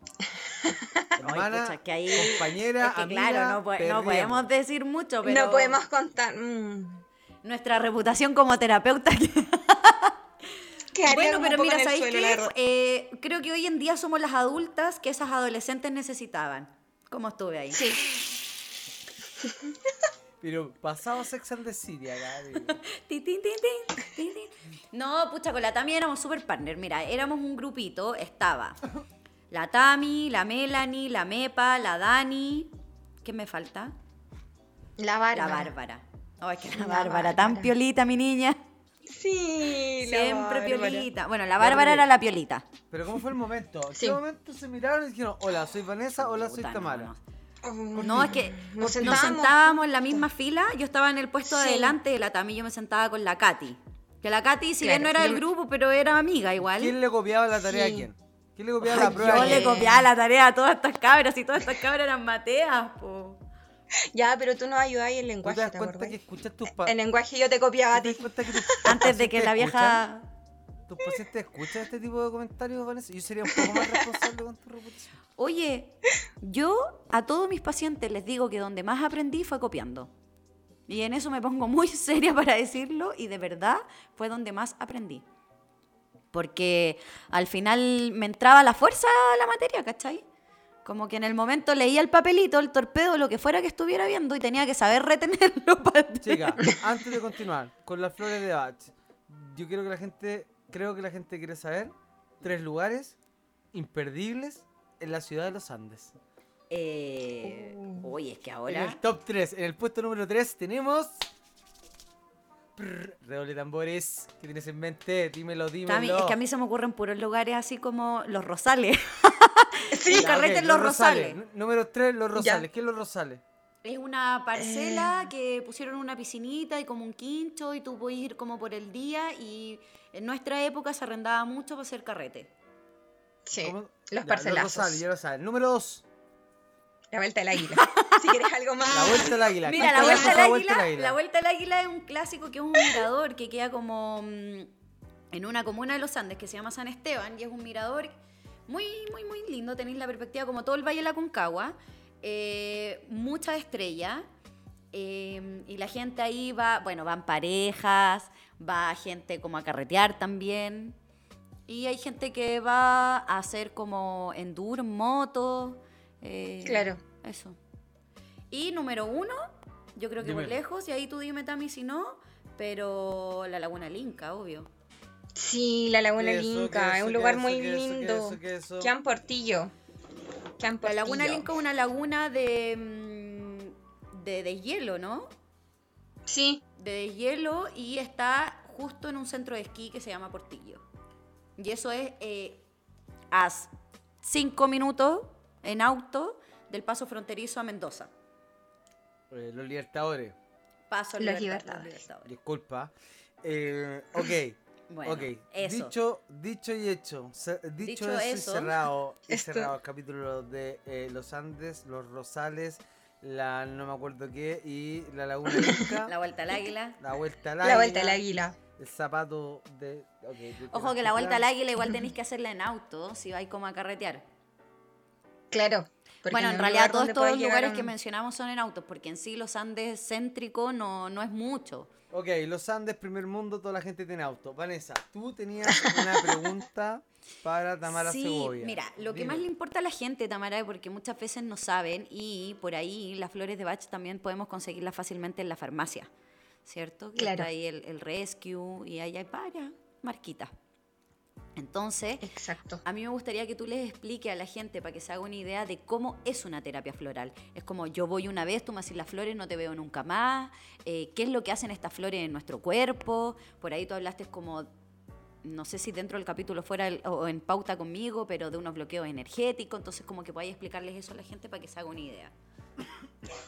Speaker 2: Hermana,
Speaker 3: pucha, que ahí-
Speaker 2: compañera,
Speaker 3: Es que
Speaker 2: amiga,
Speaker 3: claro, no, po- no podemos decir mucho, pero...
Speaker 4: No podemos contar. mm.
Speaker 3: Nuestra reputación como terapeuta... Bueno, pero mira, ¿sabéis qué? Eh, creo que hoy en día somos las adultas que esas adolescentes necesitaban. ¿Cómo estuve ahí?
Speaker 4: Sí.
Speaker 2: Pero pasaba Sex and the City.
Speaker 3: No, pucha, con la Tami éramos super partner. Mira, éramos un grupito. Estaba la Tami, la Melanie, la Mepa, la Dani. ¿Qué me falta?
Speaker 4: La Bárbara.
Speaker 3: La Bárbara. Oh, es que la,
Speaker 4: La
Speaker 3: Bárbara, tan piolita, mi niña.
Speaker 4: Sí, la
Speaker 3: Siempre
Speaker 4: Bárbara.
Speaker 3: piolita. Bueno, la Bárbara era la piolita.
Speaker 2: Pero ¿cómo fue el momento? ¿En
Speaker 4: Sí.
Speaker 2: qué momento se miraron y dijeron, hola, soy Vanessa, hola, soy
Speaker 3: Puta,
Speaker 2: Tamara?
Speaker 3: no.
Speaker 4: Mm,
Speaker 3: No, es que
Speaker 4: Nos
Speaker 3: nos
Speaker 4: sentábamos.
Speaker 3: en la misma fila. Yo estaba en el puesto de
Speaker 4: Sí.
Speaker 3: adelante de la Tami. Yo me sentaba con la Katy. Que la Katy, si bien no era del
Speaker 4: me-
Speaker 3: grupo, pero era amiga igual.
Speaker 2: ¿Quién le copiaba la tarea a quién? ¿Quién le copiaba la
Speaker 3: Ay,
Speaker 2: prueba a
Speaker 3: yo
Speaker 2: quién?
Speaker 3: le copiaba la tarea a todas estas cabras y todas estas cabras eran mateas, po.
Speaker 4: Ya, pero tú nos ayudabas en el
Speaker 2: ¿Tú
Speaker 4: lenguaje,
Speaker 2: te das
Speaker 4: ¿te
Speaker 2: cuenta que escuchas tus pa-
Speaker 4: En lenguaje yo te copiaba a
Speaker 2: ¿Te
Speaker 4: ti.
Speaker 3: Antes de que la vieja...
Speaker 2: ¿Tus pacientes escuchan este tipo de comentarios, Vanessa? Yo sería un poco más responsable con tu reputación.
Speaker 3: Oye, yo a todos mis pacientes les digo que donde más aprendí fue copiando. Y en eso me pongo muy seria para decirlo y de verdad fue donde más aprendí. Porque al final me entraba la fuerza a la materia, ¿cachai? Como que en el momento leía el papelito, el torpedo, lo que fuera que estuviera viendo y tenía que saber retenerlo para...
Speaker 2: Chica, antes de continuar con las flores de Bach, yo quiero que la gente, creo que la gente quiere saber tres lugares imperdibles en la ciudad de los Andes.
Speaker 3: Eh, Oye, es que
Speaker 2: En
Speaker 3: ahora...
Speaker 2: el top 3, en el puesto número 3 tenemos... Redoble tambores, ¿qué tienes en mente? Dímelo, dímelo.
Speaker 3: Tami, es que a mí se me ocurren puros lugares así como los Rosales.
Speaker 2: Ya,
Speaker 3: carrete en Los Rosales.
Speaker 2: Número 3, Los
Speaker 4: Ya.
Speaker 2: Rosales. ¿Qué es Los Rosales?
Speaker 3: Es una parcela que pusieron una piscinita y como un quincho y tú puedes ir como por el día y en nuestra época se arrendaba mucho para hacer carrete.
Speaker 4: Sí,
Speaker 2: ¿Cómo?
Speaker 4: los
Speaker 2: Ya,
Speaker 4: parcelazos.
Speaker 2: Los Rosales, ya lo saben. Número 2,
Speaker 4: La vuelta del águila. si quieres algo más.
Speaker 2: La Vuelta al Águila.
Speaker 3: Mira, la vuelta, al águila, la vuelta al águila es un clásico que es un mirador que queda como mm, en una comuna de los Andes que se llama San Esteban y es un mirador muy, muy, muy lindo. Tenéis la perspectiva como todo el Valle de la Concagua, eh, muchas estrellas eh, y la gente ahí va, bueno, van parejas, va gente como a carretear también. Y hay gente que va a hacer como enduro, en moto. eh,
Speaker 4: Claro.
Speaker 3: Eso. Y número uno, yo creo que
Speaker 2: Dímelo.
Speaker 3: lejos, y ahí tú dime, Tami, si no, pero la Laguna Linca, obvio.
Speaker 4: Sí, la Laguna
Speaker 2: ¿Qué eso,
Speaker 4: Linca.
Speaker 2: qué
Speaker 4: es
Speaker 2: eso,
Speaker 4: un
Speaker 2: qué
Speaker 4: lugar
Speaker 2: eso,
Speaker 4: muy
Speaker 2: eso,
Speaker 4: lindo.
Speaker 2: eso, qué eso?
Speaker 4: Quedan Portillo.
Speaker 3: La. Laguna Linca es una laguna de, mm, de deshielo, ¿no?
Speaker 4: Sí,
Speaker 3: De deshielo y está justo en un centro de esquí que se llama Portillo. Y eso es eh, a cinco minutos en auto del paso fronterizo a Mendoza.
Speaker 2: Eh, los Libertadores.
Speaker 3: Paso
Speaker 4: Los
Speaker 3: Libertad-
Speaker 4: Libertadores.
Speaker 2: Disculpa. Eh, ok.
Speaker 3: Bueno,
Speaker 2: ok.
Speaker 3: eso.
Speaker 2: Dicho, dicho y hecho. dicho,
Speaker 3: Dicho
Speaker 2: eso, y cerrado. Y
Speaker 4: Esto-
Speaker 2: cerrado el capítulo de eh, Los Andes, Los Rosales, la no me acuerdo qué, y la Laguna.
Speaker 3: La vuelta al águila.
Speaker 2: la vuelta al
Speaker 4: la vuelta al
Speaker 2: águila,
Speaker 4: águila.
Speaker 2: El zapato de.
Speaker 3: Ojo que la vuelta al águila igual tenéis que hacerla en auto si vais como a carretear.
Speaker 4: Claro.
Speaker 3: bueno,
Speaker 4: no
Speaker 3: en realidad todos estos lugares que mencionamos son en autos, porque en sí los Andes céntrico no, no es mucho.
Speaker 2: Ok, los Andes, primer mundo, toda la gente tiene auto. Vanessa, tú tenías una pregunta para Tamara
Speaker 3: sí,
Speaker 2: Segovia.
Speaker 3: mira, lo que más le importa a la gente, Tamara, porque muchas veces no saben y por ahí las flores de Bach también podemos conseguirlas fácilmente en la farmacia, ¿cierto? Que
Speaker 4: Claro.
Speaker 3: Está ahí el, el Rescue y ahí hay varias marquitas. Entonces,
Speaker 4: Exacto.
Speaker 3: A mí me gustaría que tú les expliques a la gente para que se haga una idea de cómo es una terapia floral. Es como yo voy una vez, tú me haces las flores, no te veo nunca más. eh, ¿Qué es lo que hacen estas flores en nuestro cuerpo? Por ahí tú hablaste como, no sé si dentro del capítulo fuera el- o en pauta conmigo, pero de unos bloqueos energéticos. Entonces como que podáis explicarles eso a la gente para que se haga una idea.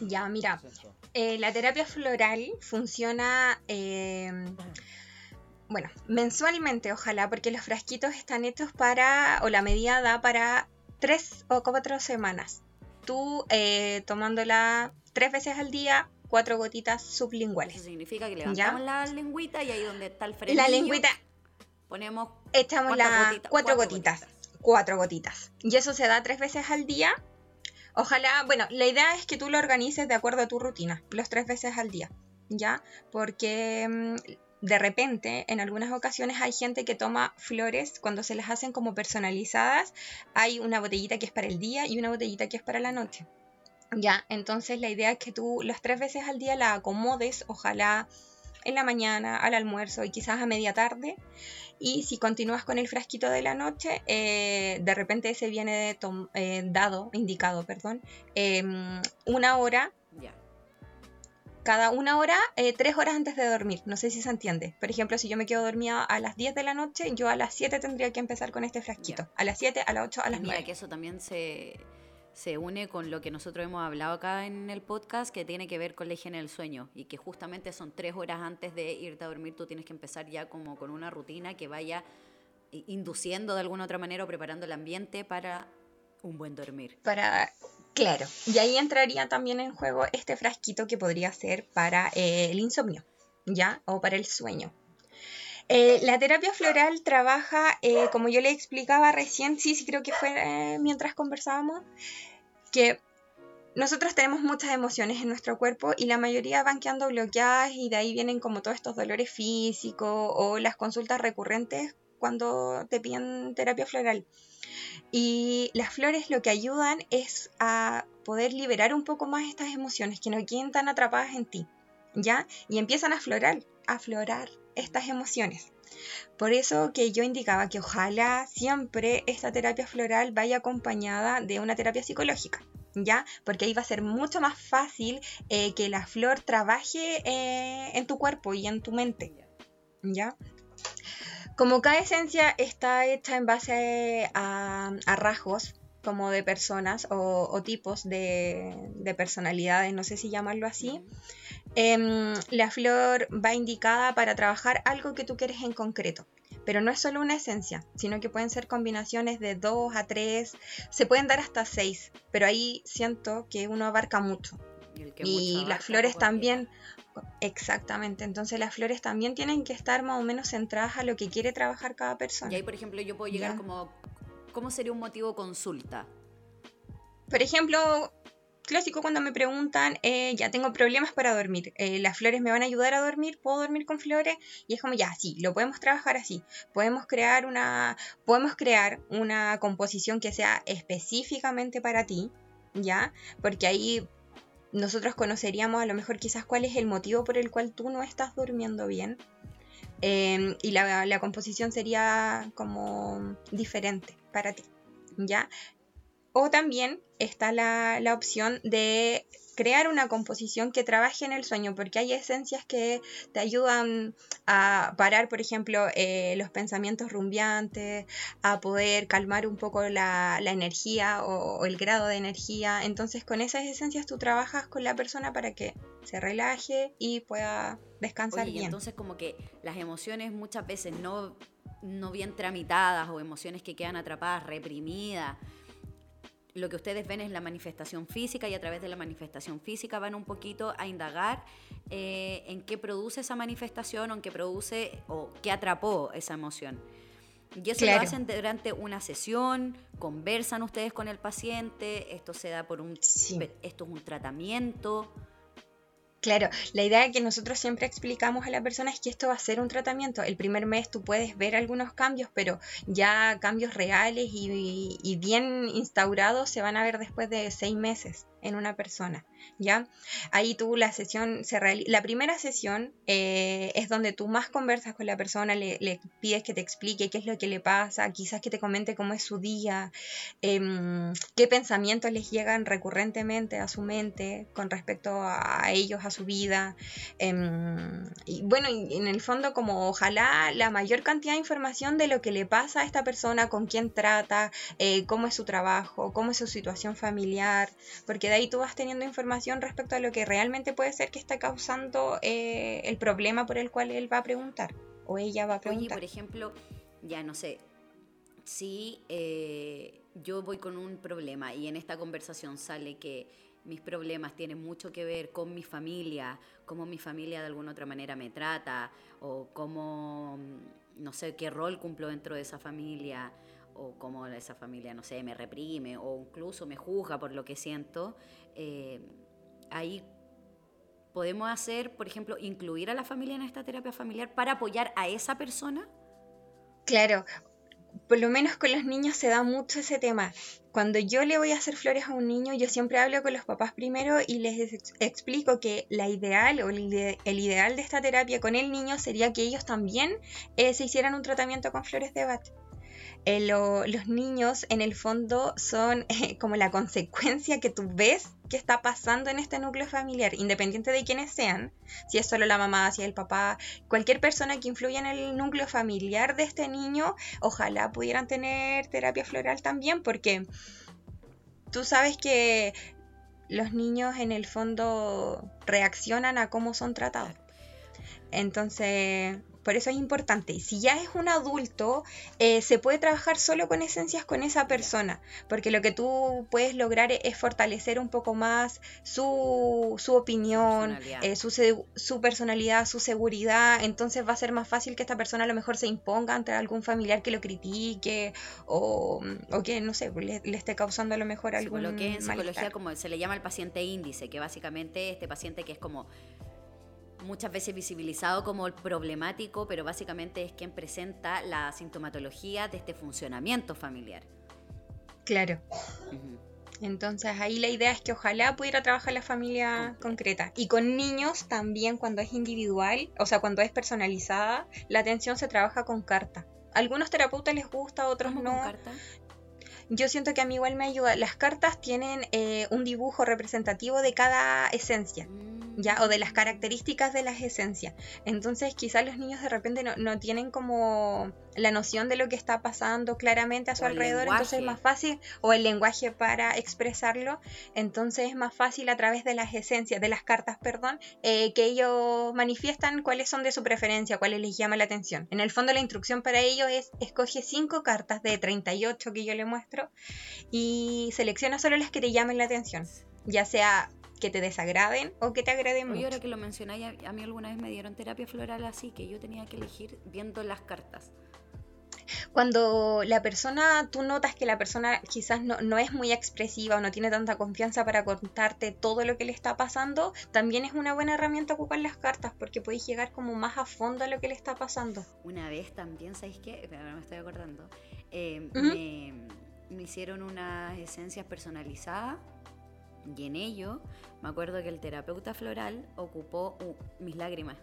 Speaker 4: Ya, mira. Eh, la terapia floral funciona, eh, bueno, mensualmente, ojalá, porque los frasquitos están hechos para, o la medida da para tres o cuatro semanas. Tú eh, tomándola tres veces al día, cuatro gotitas
Speaker 3: Eso
Speaker 4: sublinguales.
Speaker 3: significa que levantamos la lengüita y ahí donde está el frenillo
Speaker 4: la lengüita,
Speaker 3: ponemos
Speaker 4: cuatro
Speaker 3: Cuatro
Speaker 4: gotitas.
Speaker 3: gotitas.
Speaker 4: Cuatro gotitas. Y eso se da tres veces al día. Ojalá, bueno, la idea es que tú lo organices de acuerdo a tu rutina, los tres veces al día, ¿ya? Porque mm, de repente, en algunas ocasiones hay gente que toma flores cuando se las hacen como personalizadas. Hay una botellita que es para el día y una botellita que es para la noche. Ya, entonces la idea es que tú las tres veces al día la acomodes, ojalá en la mañana, al almuerzo y quizás a media tarde. Y si continúas con el frasquito de la noche, eh, de repente se viene eh, dado, indicado, perdón, em, una hora. Cada una hora, eh, tres horas antes de dormir. No sé si se entiende. Por ejemplo, si yo me quedo dormida a las 10 de la noche, yo a las 7 tendría que empezar con este frasquito. A las 7, a las 8, a las 9.
Speaker 3: Mira que eso también se se une con lo que nosotros hemos hablado acá en el podcast, que tiene que ver con la higiene del sueño y que justamente son tres horas antes de irte a dormir, tú tienes que empezar ya como con una rutina que vaya induciendo de alguna otra manera o preparando el ambiente para un buen dormir.
Speaker 4: Para, claro, y ahí entraría también en juego este frasquito que podría ser para eh, el insomnio, ¿ya? O para el sueño. Eh, la terapia floral trabaja, eh, como yo le explicaba recién, sí, sí creo que fue mientras conversábamos, que nosotros tenemos muchas emociones en nuestro cuerpo y la mayoría van quedando bloqueadas y de ahí vienen como todos estos dolores físicos o las consultas recurrentes cuando te piden terapia floral. Y las flores lo que ayudan es a poder liberar un poco más estas emociones que no queden tan atrapadas en ti, ¿ya? Y empiezan a florar, a florar estas emociones. Por eso que yo indicaba que ojalá siempre esta terapia floral vaya acompañada de una terapia psicológica. ¿Ya? Porque ahí va a ser mucho más fácil eh, que la flor trabaje eh, en tu cuerpo y en tu mente. ¿Ya? Como cada esencia está hecha en base a, rasgos, como de personas o, tipos de, de, personalidades, no sé si llamarlo así, Em, la flor va indicada para trabajar algo que tú quieres en concreto. Pero no es solo una esencia, sino que pueden ser combinaciones de dos a tres, se pueden dar hasta seis, pero ahí siento que uno abarca mucho. Y, las flores también, exactamente, entonces las flores también tienen que estar más o menos centradas a lo que quiere trabajar cada persona.
Speaker 3: Y ahí, por ejemplo, yo puedo llegar como, ¿cómo sería un motivo consulta?
Speaker 4: Por ejemplo, clásico cuando me preguntan, eh, ya tengo problemas para dormir, eh, las flores me van a ayudar a dormir, puedo dormir con flores y es como ya, sí, lo podemos trabajar así, podemos crear una, podemos crear una composición que sea específicamente para ti, ya, porque ahí nosotros conoceríamos a lo mejor quizás cuál es el motivo por el cual tú no estás durmiendo bien. Em, y la, la composición sería como diferente para ti, ¿ya? O también está la, opción de crear una composición que trabaje en el sueño, porque hay esencias que te ayudan a parar, por ejemplo, eh, los pensamientos rumbiantes, a poder calmar un poco la, energía o, el grado de energía. Entonces, con esas esencias tú trabajas con la persona para que se relaje y pueda descansar bien.
Speaker 3: entonces, como que las emociones muchas veces no, no bien tramitadas o emociones que quedan atrapadas, reprimidas lo que ustedes ven es la manifestación física y a través de la manifestación física van un poquito a indagar eh, en qué produce esa manifestación o en qué produce o qué atrapó esa emoción. Y eso lo hacen durante una sesión, conversan ustedes con el paciente, esto se da por un, esto es un tratamiento.
Speaker 4: Claro, la idea que nosotros siempre explicamos a la persona es que esto va a ser un tratamiento. El primer mes tú puedes ver algunos cambios, pero ya cambios reales y, y bien instaurados se van a ver después de seis meses en una persona. ¿ya? Ahí tú la sesión se La primera sesión eh, es donde tú más conversas con la persona, le, pides que te explique qué es lo que le pasa, quizás que te comente cómo es su día, em, qué pensamientos les llegan recurrentemente a su mente con respecto a ellos, a su vida. Em, y bueno, en el fondo como ojalá la mayor cantidad de información de lo que le pasa a esta persona, con quién trata, eh, cómo es su trabajo, cómo es su situación familiar, porque de ahí tú vas teniendo información respecto a lo que realmente puede ser que está causando eh, el problema por el cual él va a preguntar o ella va a preguntar.
Speaker 3: Oye, por ejemplo, ya no sé, si eh, yo voy con un problema y en esta conversación sale que mis problemas tienen mucho que ver con mi familia, cómo mi familia de alguna otra manera me trata o cómo, no sé, qué rol cumplo dentro de esa familia o cómo esa familia, no sé, me reprime o incluso me juzga por lo que siento, eh, ahí podemos hacer, por ejemplo, incluir a la familia en esta terapia familiar para apoyar a esa persona.
Speaker 4: Claro, por lo menos con los niños se da mucho ese tema. Cuando yo le voy a hacer flores a un niño, yo siempre hablo con los papás primero y les ex- explico que la ideal o el ideal de esta terapia con el niño sería que ellos también eh, se hicieran un tratamiento con flores de Bach. Eh, lo- los niños en el fondo son eh, como la consecuencia que tú ves que está pasando en este núcleo familiar, independiente de quiénes sean, si es solo la mamá, si es el papá, cualquier persona que influya en el núcleo familiar de este niño, ojalá pudieran tener terapia floral también, porque tú sabes que los niños en el fondo reaccionan a cómo son tratados. Entonces, por eso es importante. Si ya es un adulto, eh, se puede trabajar solo con esencias con esa persona, porque lo que tú puedes lograr es fortalecer un poco más su, su opinión,
Speaker 3: Personalidad.
Speaker 4: eh, su, su personalidad, su seguridad. Entonces va a ser más fácil que esta persona a lo mejor se imponga ante algún familiar que lo critique o, o que, no sé, le, le esté causando a lo mejor algún
Speaker 3: coloque en psicología
Speaker 4: malestar.
Speaker 3: como se le llama el paciente índice, que básicamente este paciente que es como muchas veces visibilizado como el problemático, pero básicamente es quien presenta la sintomatología de este funcionamiento familiar.
Speaker 4: Claro. Entonces ahí la idea es que ojalá pudiera trabajar la familia concreta. Y con niños también cuando es individual, o sea, cuando es personalizada, la atención se trabaja con carta. Algunos terapeutas les gusta, otros
Speaker 3: ¿Cómo
Speaker 4: no.
Speaker 3: con carta?
Speaker 4: Yo siento que a mí igual me ayuda. Las cartas tienen eh, un dibujo representativo de cada esencia.
Speaker 3: Mm.
Speaker 4: ¿Ya? O de las características de las esencias. Entonces quizás los niños de repente no, no tienen como la noción de lo que está pasando claramente a su
Speaker 3: O
Speaker 4: alrededor, entonces es más fácil, o el lenguaje para expresarlo, entonces es más fácil a través de las esencias, de las cartas, perdón, eh, que ellos manifiestan cuáles son de su preferencia, cuáles les llama la atención. En el fondo la instrucción para ellos es escoge cinco cartas de 38 que yo le muestro y selecciona solo las que te llamen la atención, ya sea que te desagraden o que te agraden mucho.
Speaker 3: ahora que lo mencionáis, a, mí alguna vez me dieron terapia floral así, que yo tenía que elegir viendo las cartas.
Speaker 4: Cuando la persona, tú notas que la persona quizás no, no es muy expresiva o no tiene tanta confianza para contarte todo lo que le está pasando, también es una buena herramienta ocupar las cartas porque podéis llegar como más a fondo a lo que le está pasando.
Speaker 3: Una vez también, ¿sabéis qué? Ahora me estoy acordando. eh,
Speaker 4: Ujú.
Speaker 3: me, me hicieron unas esencias personalizadas y en ello me acuerdo que el terapeuta floral ocupó uh, mis lágrimas.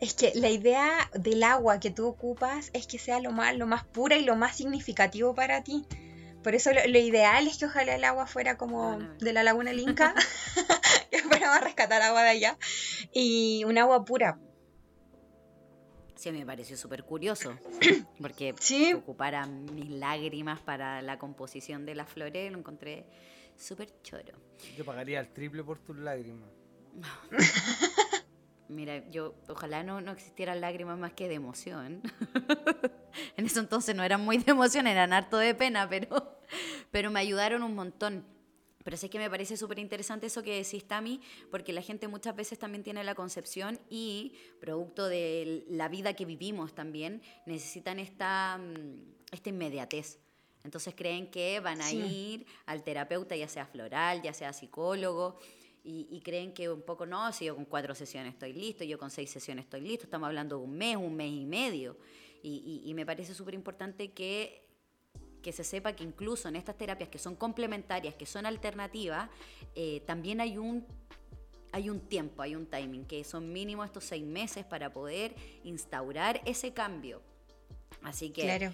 Speaker 4: Es que la idea del agua que tú ocupas es que sea lo más, lo más pura y lo más significativo para ti. Por eso lo, lo ideal es que ojalá el agua fuera como
Speaker 3: Bueno.
Speaker 4: de la laguna Linca, que fuéramos a rescatar agua de allá, y un agua pura.
Speaker 3: Sí, me pareció súper curioso, porque
Speaker 4: Sí.
Speaker 3: ocupara mis lágrimas para la composición de las flores, lo encontré súper choro.
Speaker 2: Yo pagaría el triple por tus lágrimas.
Speaker 3: Mira, yo ojalá no, no existieran lágrimas más que de emoción. en eso entonces no eran muy de emoción, eran harto de pena, pero, pero me ayudaron un montón. Pero sí que me parece súper interesante eso que decís, Tami, porque la gente muchas veces también tiene la concepción y, producto de la vida que vivimos también, necesitan esta, mm, esta inmediatez. Entonces creen que van a
Speaker 4: Sí.
Speaker 3: ir al terapeuta, ya sea floral, ya sea psicólogo, y, y creen que un poco no, si yo con cuatro sesiones estoy listo, yo con seis sesiones estoy listo, estamos hablando de un mes, un mes y medio. Y, y- y me parece súper importante que, que se sepa que incluso en estas terapias que son complementarias, que son alternativas, eh, también hay un, hay un tiempo, hay un timing, que son mínimo estos seis meses para poder instaurar ese cambio. Así que
Speaker 4: Claro.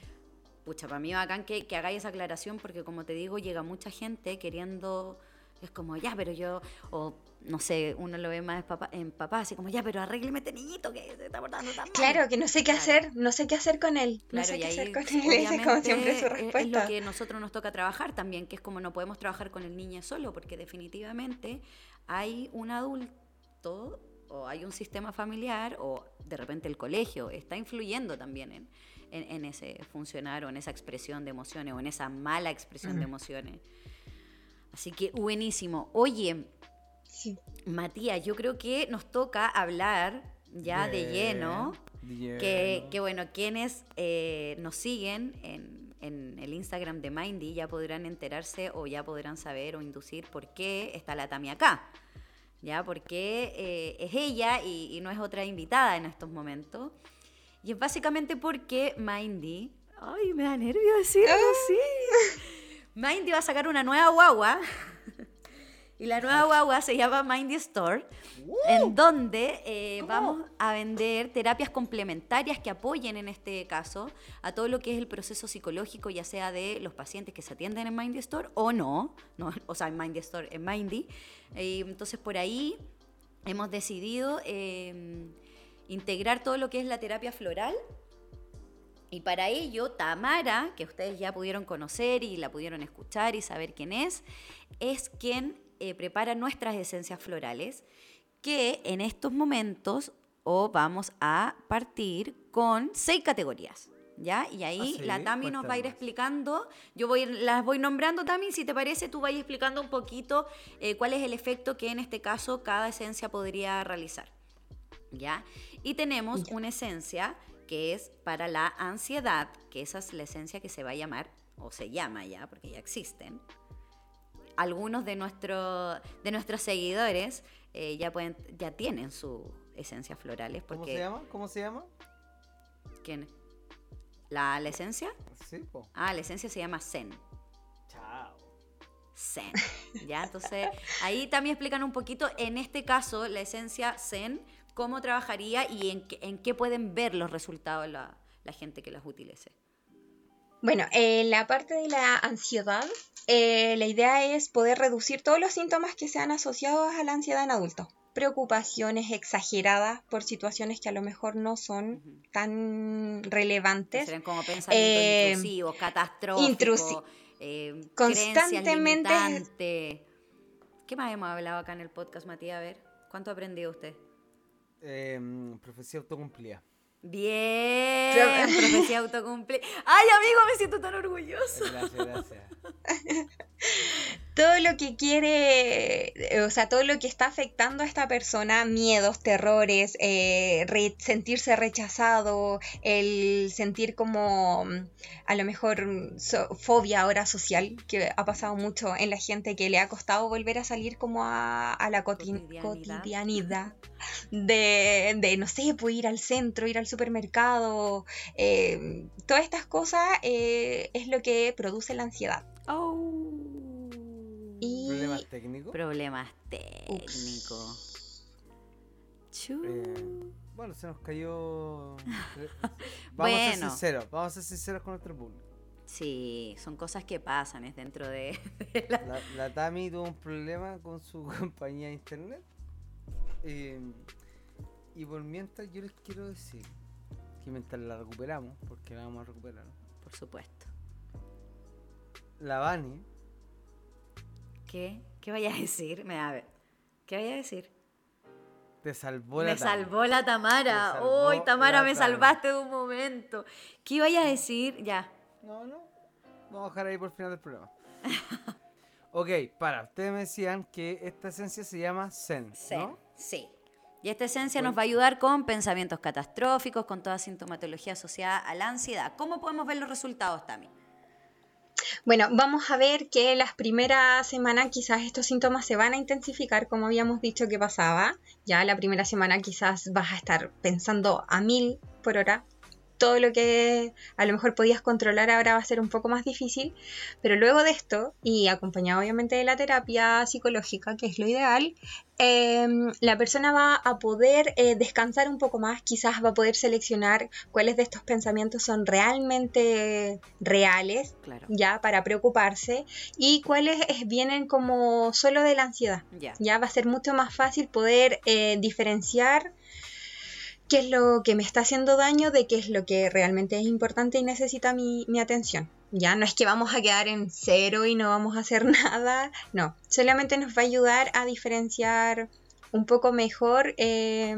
Speaker 3: pucha, para mí bacán que, que hagáis esa aclaración porque como te digo, llega mucha gente queriendo, es como, ya, pero yo, o no sé, uno lo ve más papá, en papá, así como, ya, pero arrégleme este niñito que se está portando tan mal.
Speaker 4: Claro, que no sé qué
Speaker 3: Claro.
Speaker 4: hacer, no sé qué hacer con él, no sé qué
Speaker 3: ahí
Speaker 4: hacer con él, esa es como siempre su
Speaker 3: obviamente, es-
Speaker 4: respuesta.
Speaker 3: Es lo que nosotros nos toca trabajar también, que es como no podemos trabajar con el niño solo, porque definitivamente hay un adulto o hay un sistema familiar o de repente el colegio está influyendo también en, en- en ese funcionar o en esa expresión de emociones o en esa mala expresión de emociones. Así que buenísimo. Oye,
Speaker 4: Sí.
Speaker 3: Matías, yo creo que nos toca hablar ya de lleno
Speaker 2: Bien,
Speaker 3: que, bueno, quienes eh, nos siguen en, en el Instagram de Mindy ya podrán enterarse o ya podrán saber o inducir por qué está la Tami acá. ¿Ya? Porque eh, es ella y, y no es otra invitada en estos momentos. Y es básicamente porque Mindy. Ay, me da nervio decirlo,
Speaker 4: Ah.
Speaker 3: sí. Mindy va a sacar una nueva guagua. Y la nueva guagua se llama Mindy Store, en donde eh, vamos a vender terapias complementarias que apoyen en este caso a todo lo que es el proceso psicológico, ya sea de los pacientes que se atienden en Mindy Store o no, no o sea, en Mindy Store, en Mindy. Eh, entonces por ahí hemos decidido eh, integrar todo lo que es la terapia floral. Y para ello, Tamara, que ustedes ya pudieron conocer y la pudieron escuchar y saber quién es, es quien eh, prepara nuestras esencias florales, que en estos momentos o vamos a partir con seis categorías. ¿Ya? Y ahí
Speaker 2: Ah, sí,
Speaker 3: la Tami nos va a ir explicando, yo voy, las voy nombrando Tami, si te parece, tú vas explicando un poquito eh, cuál es el efecto que en este caso cada esencia podría realizar. ¿ya? Y tenemos una esencia que es para la ansiedad, que esa es la esencia que se va a llamar, o se llama ya, porque ya existen. Algunos de, nuestro, de nuestros seguidores eh, ya, pueden, ya tienen sus esencias florales.
Speaker 2: ¿Cómo
Speaker 3: Porque,
Speaker 2: se llama? ¿Cómo se llama?
Speaker 3: ¿Quién? ¿La, ¿La esencia?
Speaker 2: Sí, po.
Speaker 3: Ah, la esencia se llama Zen.
Speaker 2: Chao.
Speaker 3: Zen. ¿Ya? Entonces, ahí también explican un poquito, en este caso, la esencia Zen, cómo trabajaría y en, qué- en qué pueden ver los resultados la, la gente que las utilice.
Speaker 4: Bueno, eh, la parte de la ansiedad, eh, la idea es poder reducir todos los síntomas que sean asociados a la ansiedad en adultos. Preocupaciones exageradas por situaciones que a lo mejor no son tan relevantes.
Speaker 3: Serían como pensamientos
Speaker 4: Eh,
Speaker 3: intrusivos, catastróficos,
Speaker 4: intrusi-
Speaker 3: eh,
Speaker 4: Constantemente-.
Speaker 3: ¿Qué más hemos hablado acá en el podcast, Matías? A ver, ¿cuánto ha aprendido usted?
Speaker 2: Em, profecía autocumplida.
Speaker 3: Bien,
Speaker 4: Claro.
Speaker 3: profecía autocumplida. Ay, amigo, me siento tan orgulloso.
Speaker 2: Gracias, gracias.
Speaker 4: todo lo que quiere, eh, o sea, todo lo que está afectando a esta persona, miedos, terrores, eh, re- sentirse rechazado, el sentir como mm, a lo mejor mm, so- fobia ahora social, que ha pasado mucho en la gente que le ha costado volver a salir como a, a la coti-
Speaker 3: Cotidianidad.
Speaker 4: cotidianidad. De, de, no sé, pues ir al centro, ir al supermercado, eh, todas estas cosas eh, es lo que produce la ansiedad.
Speaker 3: Oh.
Speaker 2: ¿Problemas técnicos?
Speaker 3: Problemas técnicos. Chu.
Speaker 2: Eh, bueno, se nos cayó. Vamos a ser sinceros, vamos a ser sinceros con nuestro público.
Speaker 3: Sí, son cosas que pasan, es dentro de, de la...
Speaker 2: La, la Tami tuvo un problema con su compañía de internet. eh, y por mientras yo les quiero decir que mientras la recuperamos, porque la vamos a recuperar,
Speaker 3: Por supuesto.
Speaker 2: la Vani
Speaker 3: ¿Qué? ¿Qué vaya a decir? Me a ver. ¿Qué vaya a decir?
Speaker 2: te salvó la
Speaker 3: Me salvó la Tamara. Uy, Tamara, me salvaste de un momento. ¿Qué iba a decir? Ya.
Speaker 2: No, no. Vamos a dejar ahí por el final del programa. ok, para. Ustedes me decían que esta esencia se llama Zen,
Speaker 3: Zen,
Speaker 2: ¿no?
Speaker 3: Sí. Y esta esencia
Speaker 2: Bueno.
Speaker 3: nos va a ayudar con pensamientos catastróficos, con toda sintomatología asociada a la ansiedad. ¿Cómo podemos ver los resultados, Tami?
Speaker 4: Bueno, vamos a ver que las primeras semanas quizás estos síntomas se van a intensificar, como habíamos dicho que pasaba. Ya la primera semana quizás vas a estar pensando a mil por hora. Todo lo que a lo mejor podías controlar ahora va a ser un poco más difícil. Pero luego de esto, y acompañado obviamente de la terapia psicológica, que es lo ideal, em, la persona va a poder eh, descansar un poco más, quizás va a poder seleccionar cuáles de estos pensamientos son realmente reales
Speaker 3: Claro.
Speaker 4: ya para preocuparse y cuáles es- vienen como solo de la ansiedad.
Speaker 3: Ya.
Speaker 4: Ya va a ser mucho más fácil poder eh, diferenciar qué es lo que me está haciendo daño de qué es lo que realmente es importante y necesita mi, mi atención. Ya no es que vamos a quedar en cero y no vamos a hacer nada, no, solamente nos va a ayudar a diferenciar un poco mejor eh,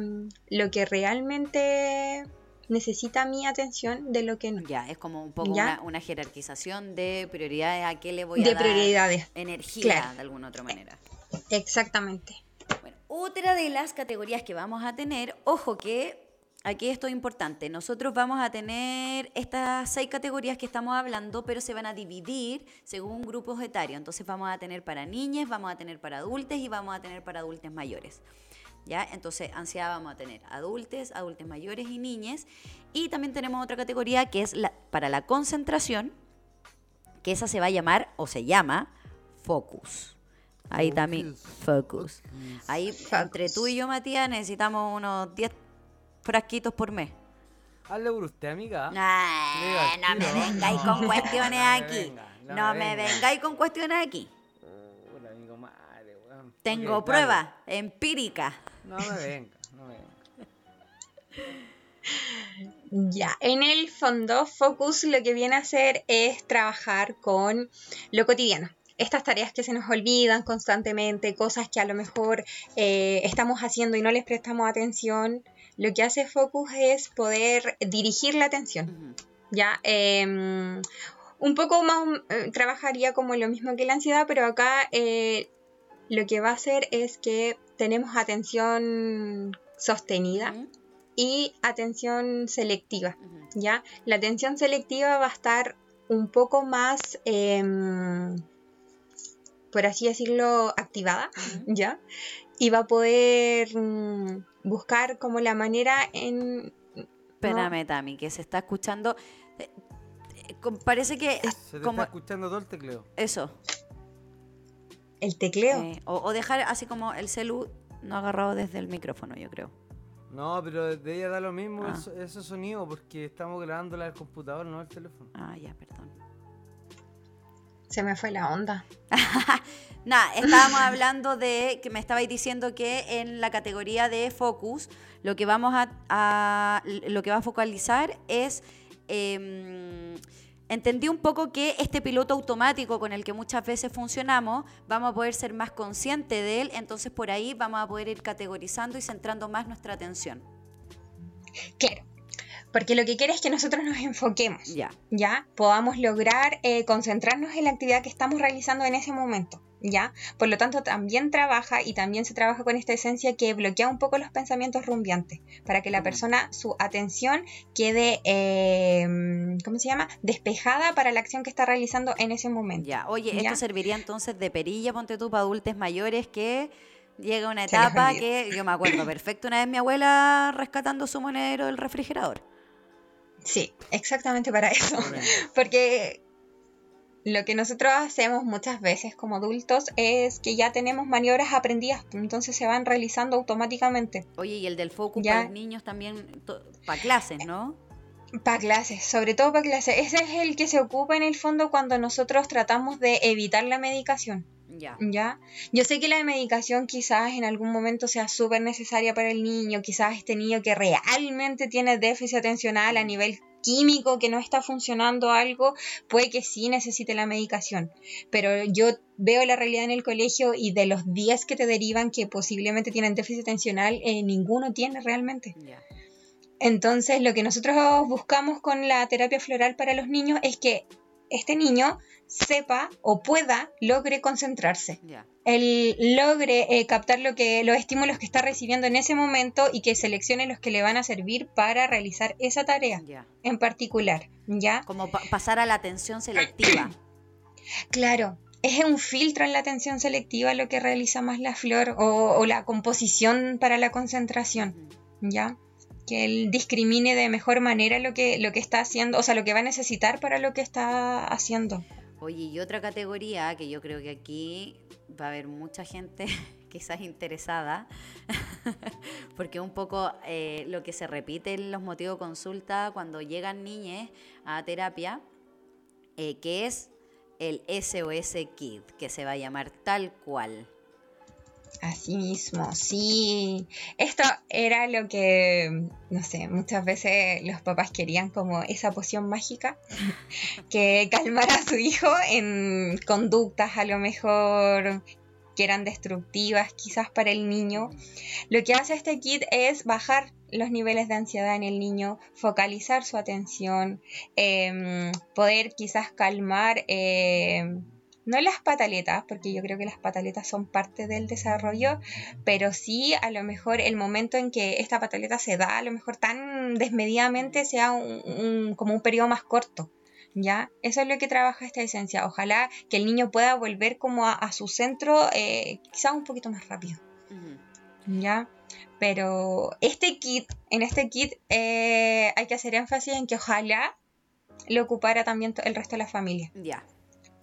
Speaker 4: lo que realmente necesita mi atención de lo que no.
Speaker 3: Ya, es como un poco una, una jerarquización de prioridades a qué le voy a
Speaker 4: De
Speaker 3: dar
Speaker 4: prioridades,
Speaker 3: energía
Speaker 4: Claro.
Speaker 3: de alguna otra manera.
Speaker 4: exactamente.
Speaker 3: Otra de las categorías que vamos a tener, ojo que aquí esto es importante, nosotros vamos a tener estas seis categorías que estamos hablando, pero se van a dividir según grupos etarios. Entonces vamos a tener para niñas, vamos a tener para adultos y vamos a tener para adultos mayores. ¿Ya? Entonces, ansiedad vamos a tener adultos, adultos mayores y niñas. Y también tenemos otra categoría que es para la concentración, que esa se va a llamar o se llama focus. Ahí también, focus. Ahí, entre tú y yo, Matías, necesitamos unos 10 frasquitos por mes.
Speaker 2: Hazle por usted, amiga.
Speaker 3: Nah, no me vengáis con cuestiones aquí.
Speaker 2: no me
Speaker 3: vengáis con cuestiones aquí.
Speaker 2: Hola, amigo, madre, weón.
Speaker 3: Tengo pruebas empíricas.
Speaker 2: No me venga, no me venga.
Speaker 4: Ya, en el fondo, Focus lo que viene a hacer es trabajar con lo cotidiano. Estas tareas que se nos olvidan constantemente, cosas que a lo mejor eh, estamos haciendo y no les prestamos atención, lo que hace Focus es poder dirigir la atención. Ya, Em, un poco más eh, trabajaría como lo mismo que la ansiedad, pero acá eh, lo que va a hacer es que tenemos atención sostenida y atención selectiva. ¿ya? La atención selectiva va a estar un poco más, em, por así decirlo, activada, ¿ya? Y va a poder mm, buscar como la manera en... ¿no?
Speaker 3: Espérame, Tami, que se está escuchando. eh, eh, Parece que.
Speaker 2: Se te
Speaker 3: como
Speaker 2: está escuchando todo el tecleo.
Speaker 3: eso.
Speaker 4: El tecleo.
Speaker 3: eh, o, o dejar así como el celu no agarrado desde el micrófono, yo creo.
Speaker 2: No, pero de ella da lo mismo
Speaker 3: Ah.
Speaker 2: eso- ese sonido porque estamos grabándola al computador, no al teléfono.
Speaker 3: Ah, ya, perdón.
Speaker 4: Se me fue la onda.
Speaker 3: Nada, estábamos hablando de que me estabais diciendo que en la categoría de focus lo que vamos a, a- lo que va a focalizar es em, entendí un poco que este piloto automático con el que muchas veces funcionamos vamos a poder ser más conscientes de él, entonces por ahí vamos a poder ir categorizando y centrando más nuestra atención.
Speaker 4: Claro. Porque lo que quiere es que nosotros nos enfoquemos.
Speaker 3: Ya.
Speaker 4: ya podamos lograr eh, concentrarnos en la actividad que estamos realizando en ese momento. ¿Ya? Por lo tanto, también trabaja y también se trabaja con esta esencia que bloquea un poco los pensamientos rumbiantes, para que la
Speaker 3: Ujú.
Speaker 4: persona, su atención quede, eh, ¿cómo se llama? Despejada para la acción que está realizando en ese momento.
Speaker 3: Ya, oye, esto serviría entonces de perilla, ponte tú, para adultos mayores que llega una etapa que yo me acuerdo perfecto una vez mi abuela rescatando su monedero del refrigerador.
Speaker 4: Sí, exactamente para eso. Porque lo que nosotros hacemos muchas veces como adultos es que ya tenemos maniobras aprendidas, entonces se van realizando automáticamente.
Speaker 3: Oye, y el del focus
Speaker 4: Ya.
Speaker 3: para los niños también, para clases, ¿no?
Speaker 4: Para clases, sobre todo para clases. Ese es el que se ocupa en el fondo cuando nosotros tratamos de evitar la medicación.
Speaker 3: Ya.
Speaker 4: ¿Ya? Yo sé que la medicación quizás en algún momento sea súper necesaria para el niño, quizás este niño que realmente tiene déficit atencional a nivel químico, que no está funcionando algo, puede que sí necesite la medicación. Pero yo veo la realidad en el colegio y de los 10 que te derivan que posiblemente tienen déficit atencional, eh, ninguno tiene realmente. Entonces, lo que nosotros buscamos con la terapia floral para los niños es que este niño sepa o pueda, logre concentrarse.
Speaker 3: Ya.
Speaker 4: Él logre eh, captar lo que, los estímulos que está recibiendo en ese momento y que seleccione los que le van a servir para realizar esa tarea en particular. ¿Ya?
Speaker 3: Como pa- pasar a la atención selectiva.
Speaker 4: Claro. Es un filtro en la atención selectiva lo que realiza más la flor o, o la composición para la concentración. ¿ya? Que él discrimine de mejor manera lo que, lo que está haciendo, o sea, lo que va a necesitar para lo que está haciendo.
Speaker 3: Oye, y otra categoría que yo creo que aquí va a haber mucha gente quizás interesada, porque un poco eh, lo que se repite en los motivos de consulta cuando llegan niñas a terapia, eh, que es el SOS Kid, que se va a llamar tal cual.
Speaker 4: Así mismo, sí. Esto era lo que, no sé, muchas veces los papás querían como esa poción mágica que calmara a su hijo en conductas a lo mejor que eran destructivas quizás para el niño. Lo que hace este kit es bajar los niveles de ansiedad en el niño, focalizar su atención, em, poder quizás calmar, em, no las pataletas, porque yo creo que las pataletas son parte del desarrollo, pero sí a lo mejor el momento en que esta pataleta se da, a lo mejor tan desmedidamente, sea un- un- como un periodo más corto. ¿Ya? Eso es lo que trabaja esta esencia. Ojalá que el niño pueda volver como a, a su centro eh, quizás un poquito más rápido. ¿ya? Pero este kit, en este kit eh, hay que hacer énfasis en que ojalá lo ocupara también el resto de la familia.
Speaker 3: Ya.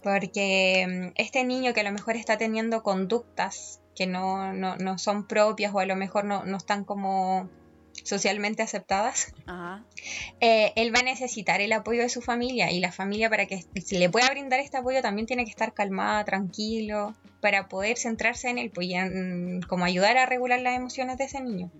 Speaker 4: Porque mm, este niño que a lo mejor está teniendo conductas que no, no, no son propias o a lo mejor no, no están como socialmente aceptadas,
Speaker 3: Ajá.
Speaker 4: eh, él va a necesitar el apoyo de su familia y la familia para que se le pueda brindar este apoyo también tiene que estar calmada, tranquilo, para poder centrarse en él, pues como ayudar a regular las emociones de ese niño.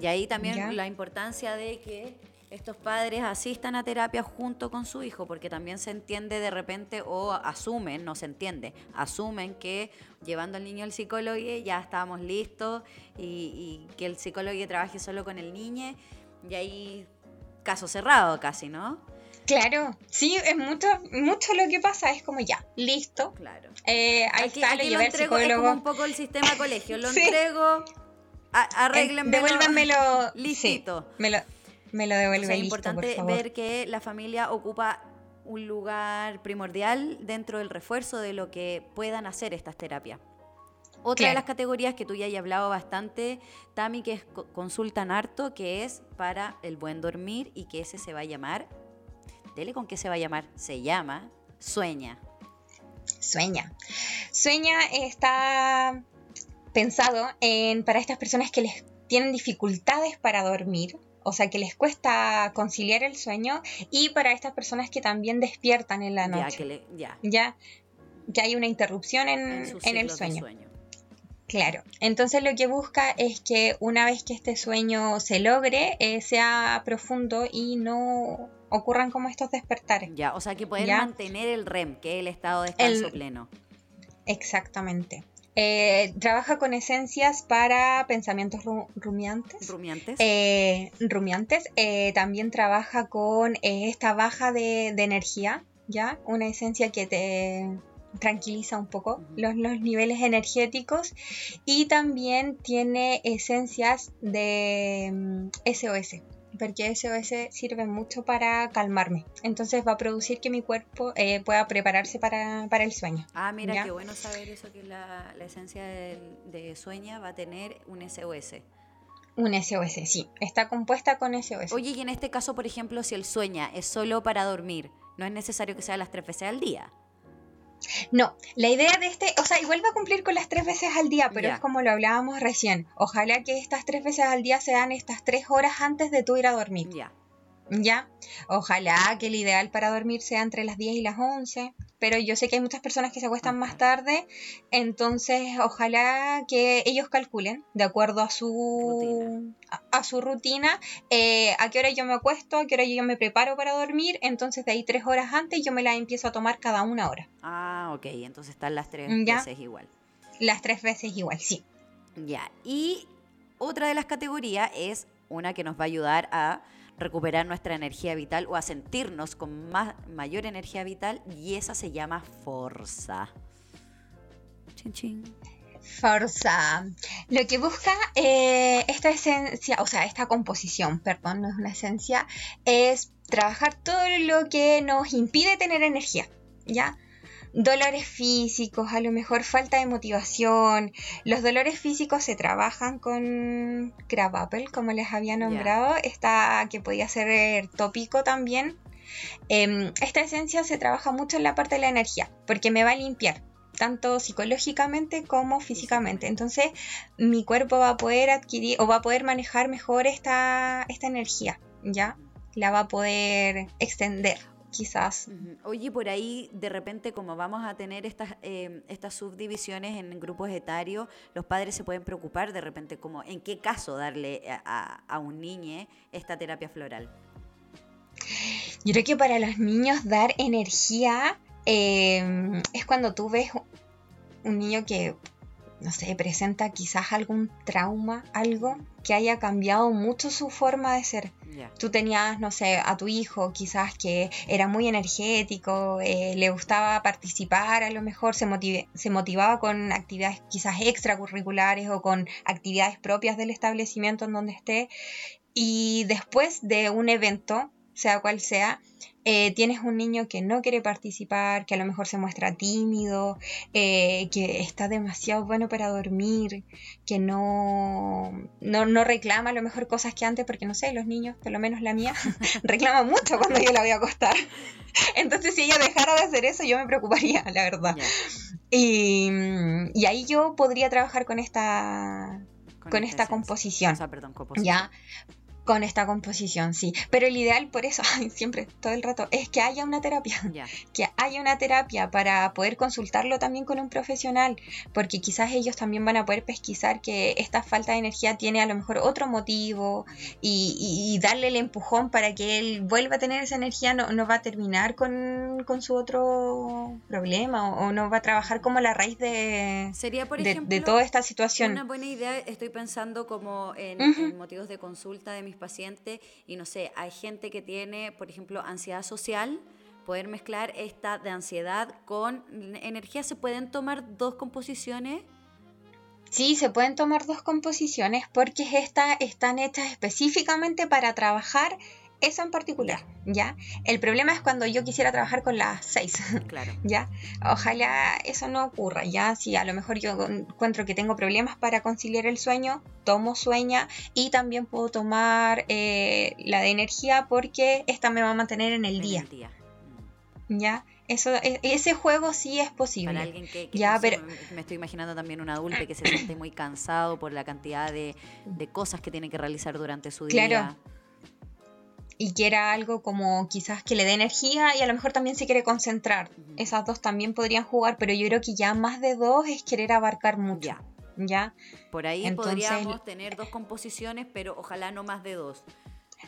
Speaker 3: Y ahí también
Speaker 4: Ya.
Speaker 3: la importancia de que estos padres asistan a terapia junto con su hijo, porque también se entiende de repente o asumen, no se entiende, asumen que llevando al niño al psicólogo ya estábamos listos y, y que el psicólogo trabaje solo con el niño y ahí caso cerrado casi, ¿no?
Speaker 4: Claro, sí, es mucho, mucho lo que pasa, es como ya, listo,
Speaker 3: Claro.
Speaker 4: eh, ahí
Speaker 3: Aquí,
Speaker 4: está,
Speaker 3: aquí
Speaker 4: lo
Speaker 3: lo
Speaker 4: llevé al
Speaker 3: entrego, es como un poco el sistema colegio, lo
Speaker 4: Sí.
Speaker 3: entrego, arréglenmelo.
Speaker 4: Devuélvanmelo. sí,
Speaker 3: Listito.
Speaker 4: me lo, me lo
Speaker 3: O
Speaker 4: devuelve
Speaker 3: sea, es
Speaker 4: listo,
Speaker 3: importante
Speaker 4: por favor.
Speaker 3: ver que la familia ocupa un lugar primordial dentro del refuerzo de lo que puedan hacer estas terapias. Otra de las categorías que tú ya has hablado bastante, Tami, que es co- consultan harto, que es para el buen dormir y que ese se va a llamar, dele con qué se va a llamar, se llama Sueña.
Speaker 4: Sueña. Sueña está pensado en para estas personas que les tienen dificultades para dormir, o sea, que les cuesta conciliar el sueño, y para estas personas que también despiertan en la
Speaker 3: Ya,
Speaker 4: noche.
Speaker 3: que le- ya,
Speaker 4: Ya, que hay una interrupción en,
Speaker 3: en
Speaker 4: el sueño.
Speaker 3: sueño.
Speaker 4: Claro. Entonces lo que busca es que una vez que este sueño se logre, eh, sea profundo y no ocurran como estos despertares.
Speaker 3: Ya, o sea, que
Speaker 4: Ya.
Speaker 3: mantener el REM, que es el estado de descanso
Speaker 4: El-
Speaker 3: pleno.
Speaker 4: Exactamente. Eh, trabaja con esencias para pensamientos ru- rumiantes.
Speaker 3: Rumiantes.
Speaker 4: Eh, rumiantes. Eh, también trabaja con esta baja de, de energía, ¿ya? Una esencia que te tranquiliza un poco los, los niveles energéticos. Y también tiene esencias de mm, SOS, porque SOS sirve mucho para calmarme. Entonces va a producir que mi cuerpo eh, pueda prepararse para, para el sueño.
Speaker 3: Ah, mira,
Speaker 4: ¿Ya?
Speaker 3: qué bueno saber eso, que la, la esencia del- de sueña va a tener un SOS.
Speaker 4: Un SOS, sí. Está compuesta con SOS.
Speaker 3: Oye, y en este caso, por ejemplo, si el sueña es solo para dormir, no es necesario que sea las tres veces al día.
Speaker 4: No, la idea de este, o sea, igual va a cumplir con las tres veces al día, pero es como lo hablábamos recién. Ojalá que estas tres veces al día sean estas tres horas antes de tú ir a dormir.
Speaker 3: Ya.
Speaker 4: ¿Ya? Ojalá que el ideal para dormir sea entre las 10 y las 11, pero yo sé que hay muchas personas que se acuestan más tarde, entonces ojalá que ellos calculen, de acuerdo a su, a, a su rutina, eh, a qué hora yo me acuesto, a qué hora yo me preparo para dormir, entonces de ahí tres horas antes yo me la empiezo a tomar cada una hora.
Speaker 3: Ah, ok, entonces están las tres
Speaker 4: Ya.
Speaker 3: veces igual.
Speaker 4: Las tres veces igual, sí.
Speaker 3: Ya. Y otra de las categorías es una que nos va a ayudar a recuperar nuestra energía vital o a sentirnos con más, mayor energía vital y esa se llama Forza. Chin, chin.
Speaker 4: Forza. Lo que busca eh, esta esencia, o sea, esta composición, perdón, no es una esencia, es trabajar todo lo que nos impide tener energía, ¿ya? Dolores físicos, a lo mejor falta de motivación. Los dolores físicos se trabajan con Crab Apple, como les había nombrado, esta que podía ser tópico también. Em, esta esencia se trabaja mucho en la parte de la energía, porque me va a limpiar tanto psicológicamente como físicamente. Entonces, mi cuerpo va a poder adquirir o va a poder manejar mejor esta, esta energía, ¿ya? La va a poder extender, quizás.
Speaker 3: Oye, por ahí de repente como vamos a tener estas, eh, estas subdivisiones en grupos etarios, los padres se pueden preocupar de repente como en qué caso darle a, a- a un niño esta terapia floral.
Speaker 4: Yo creo que para los niños dar energía eh, es cuando tú ves un niño que, no sé, presenta quizás algún trauma, algo que haya cambiado mucho su forma de ser. Tú tenías, no sé, a tu hijo quizás que era muy energético, eh, le gustaba participar, a lo mejor se, motive- se motivaba con actividades quizás extracurriculares o con actividades propias del establecimiento en donde esté. Y después de un evento sea cual sea, eh, tienes un niño que no quiere participar, que a lo mejor se muestra tímido, eh, que está demasiado bueno para dormir, que no, no, reclama a lo mejor cosas que antes, porque no sé, los niños, por lo menos la mía, reclama mucho cuando yo la voy a acostar. Entonces si ella dejara de hacer eso, yo me preocuparía, la verdad. Y, y, ahí yo podría trabajar con esta con, esta composición. O sea, perdón, composición. Ya, con esta composición, sí. Pero el ideal, por eso, siempre, todo el rato, es que haya una terapia. Que haya una terapia para poder consultarlo también con un profesional. Porque quizás ellos también van a poder pesquisar que esta falta de energía tiene a lo mejor otro motivo y, darle el empujón para que él vuelva a tener esa energía. No, no va a terminar con, su otro problema o, no va a trabajar como la raíz de,
Speaker 3: Sería, por
Speaker 4: de, toda esta situación.
Speaker 3: Una buena idea, estoy pensando como en, en motivos de consulta de mis pacientes y no sé, hay gente que tiene, por ejemplo, ansiedad social, poder mezclar esta de ansiedad con energía, ¿se pueden tomar dos composiciones?
Speaker 4: Sí, se pueden tomar dos composiciones porque estas están hechas específicamente para trabajar eso en particular, ¿ya? El problema es cuando yo quisiera trabajar con las seis, claro. ¿ya? Ojalá eso no ocurra, ¿ya? Si a lo mejor yo encuentro que tengo problemas para conciliar el sueño, tomo sueña y también puedo tomar eh, la de energía porque esta me va a mantener en el día. Mm. ¿Ya? Eso, e, ese juego sí es posible.
Speaker 3: Para alguien que, ya, pero... me estoy imaginando también un adulto que se siente muy cansado por la cantidad de, de cosas que tiene que realizar durante su día. Claro
Speaker 4: y quiera algo como quizás que le dé energía y a lo mejor también se quiere concentrar. Esas dos también podrían jugar, pero yo creo que ya más de dos es querer abarcar mucho. Ya.
Speaker 3: Por ahí podríamos tener dos composiciones, pero ojalá no más de dos.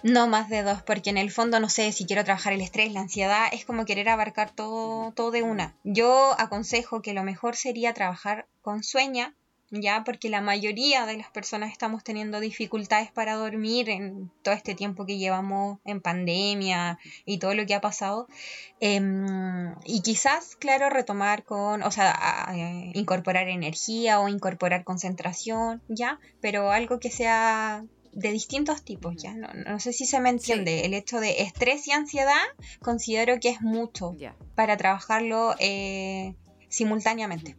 Speaker 4: No más de dos, porque en el fondo no sé si quiero trabajar el estrés, la ansiedad, es como querer abarcar todo, todo de una. Yo aconsejo que lo mejor sería trabajar con sueña, ya porque la mayoría de las personas estamos teniendo dificultades para dormir en todo este tiempo que llevamos en pandemia y todo lo que ha pasado. Em, y quizás claro retomar con o sea incorporar energía o incorporar concentración ya pero algo que sea de distintos tipos ya no, no sé si se me entiende. El hecho de estrés y ansiedad considero que es mucho para trabajarlo eh, simultáneamente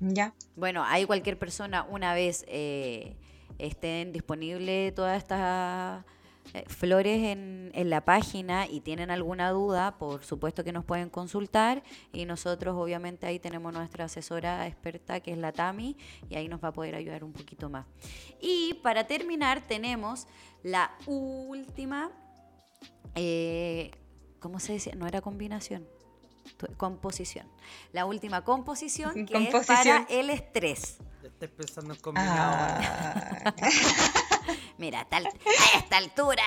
Speaker 4: ya.
Speaker 3: Bueno, hay cualquier persona, una vez eh, estén disponibles todas estas eh, flores en, en, la página y tienen alguna duda, por supuesto que nos pueden consultar y nosotros obviamente ahí tenemos nuestra asesora experta que es la Tami y ahí nos va a poder ayudar un poquito más. Y para terminar tenemos la última, eh, ¿cómo se dice? No era combinación composición. La última composición que es para el estrés.
Speaker 2: Ya estoy pensando en combinado. Ah.
Speaker 3: Mira, a esta altura.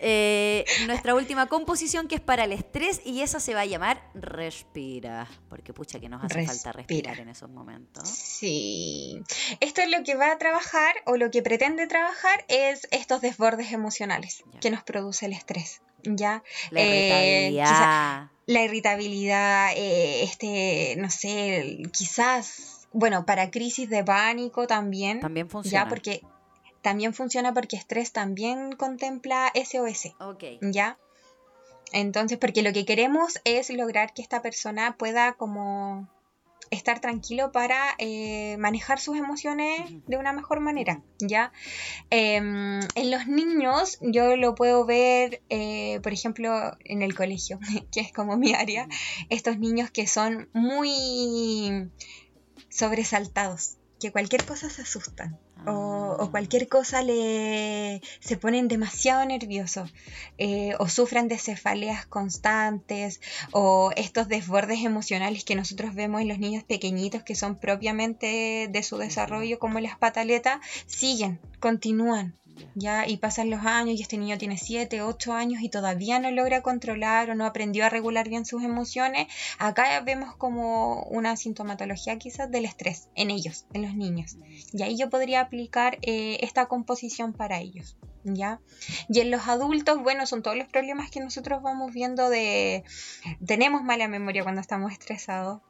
Speaker 3: Eh, nuestra última composición que es para el estrés y esa se va a llamar Respira, porque pucha que nos hace falta respirar en esos momentos.
Speaker 4: Sí, esto es lo que va a trabajar o lo que pretende trabajar es estos desbordes emocionales que nos produce el estrés. ¿ya?
Speaker 3: La irritabilidad.
Speaker 4: Eh, la irritabilidad, eh, este, no sé, quizás, bueno, para crisis de pánico también.
Speaker 3: También funciona.
Speaker 4: Ya, porque también funciona porque estrés también contempla SOS.
Speaker 3: Ok.
Speaker 4: ¿Ya? Entonces, porque lo que queremos es lograr que esta persona pueda como estar tranquilo para eh, manejar sus emociones de una mejor manera, ¿ya? Em, en los niños yo lo puedo ver, eh, por ejemplo, en el colegio, que es como mi área, estos niños que son muy sobresaltados, que cualquier cosa se asustan, o, ah. cualquier cosa le se ponen demasiado nerviosos eh, o sufren de cefaleas constantes o estos desbordes emocionales que nosotros vemos en los niños pequeñitos que son propiamente de su desarrollo como las pataletas siguen, continúan ya y pasan los años y este niño tiene 7, 8 años y todavía no logra controlar o no aprendió a regular bien sus emociones, acá vemos como una sintomatología quizás del estrés en ellos, en los niños. Y ahí yo podría aplicar eh, esta composición para ellos. ¿Ya? Y en los adultos, bueno, son todos los problemas que nosotros vamos viendo de... Tenemos mala memoria cuando estamos estresados,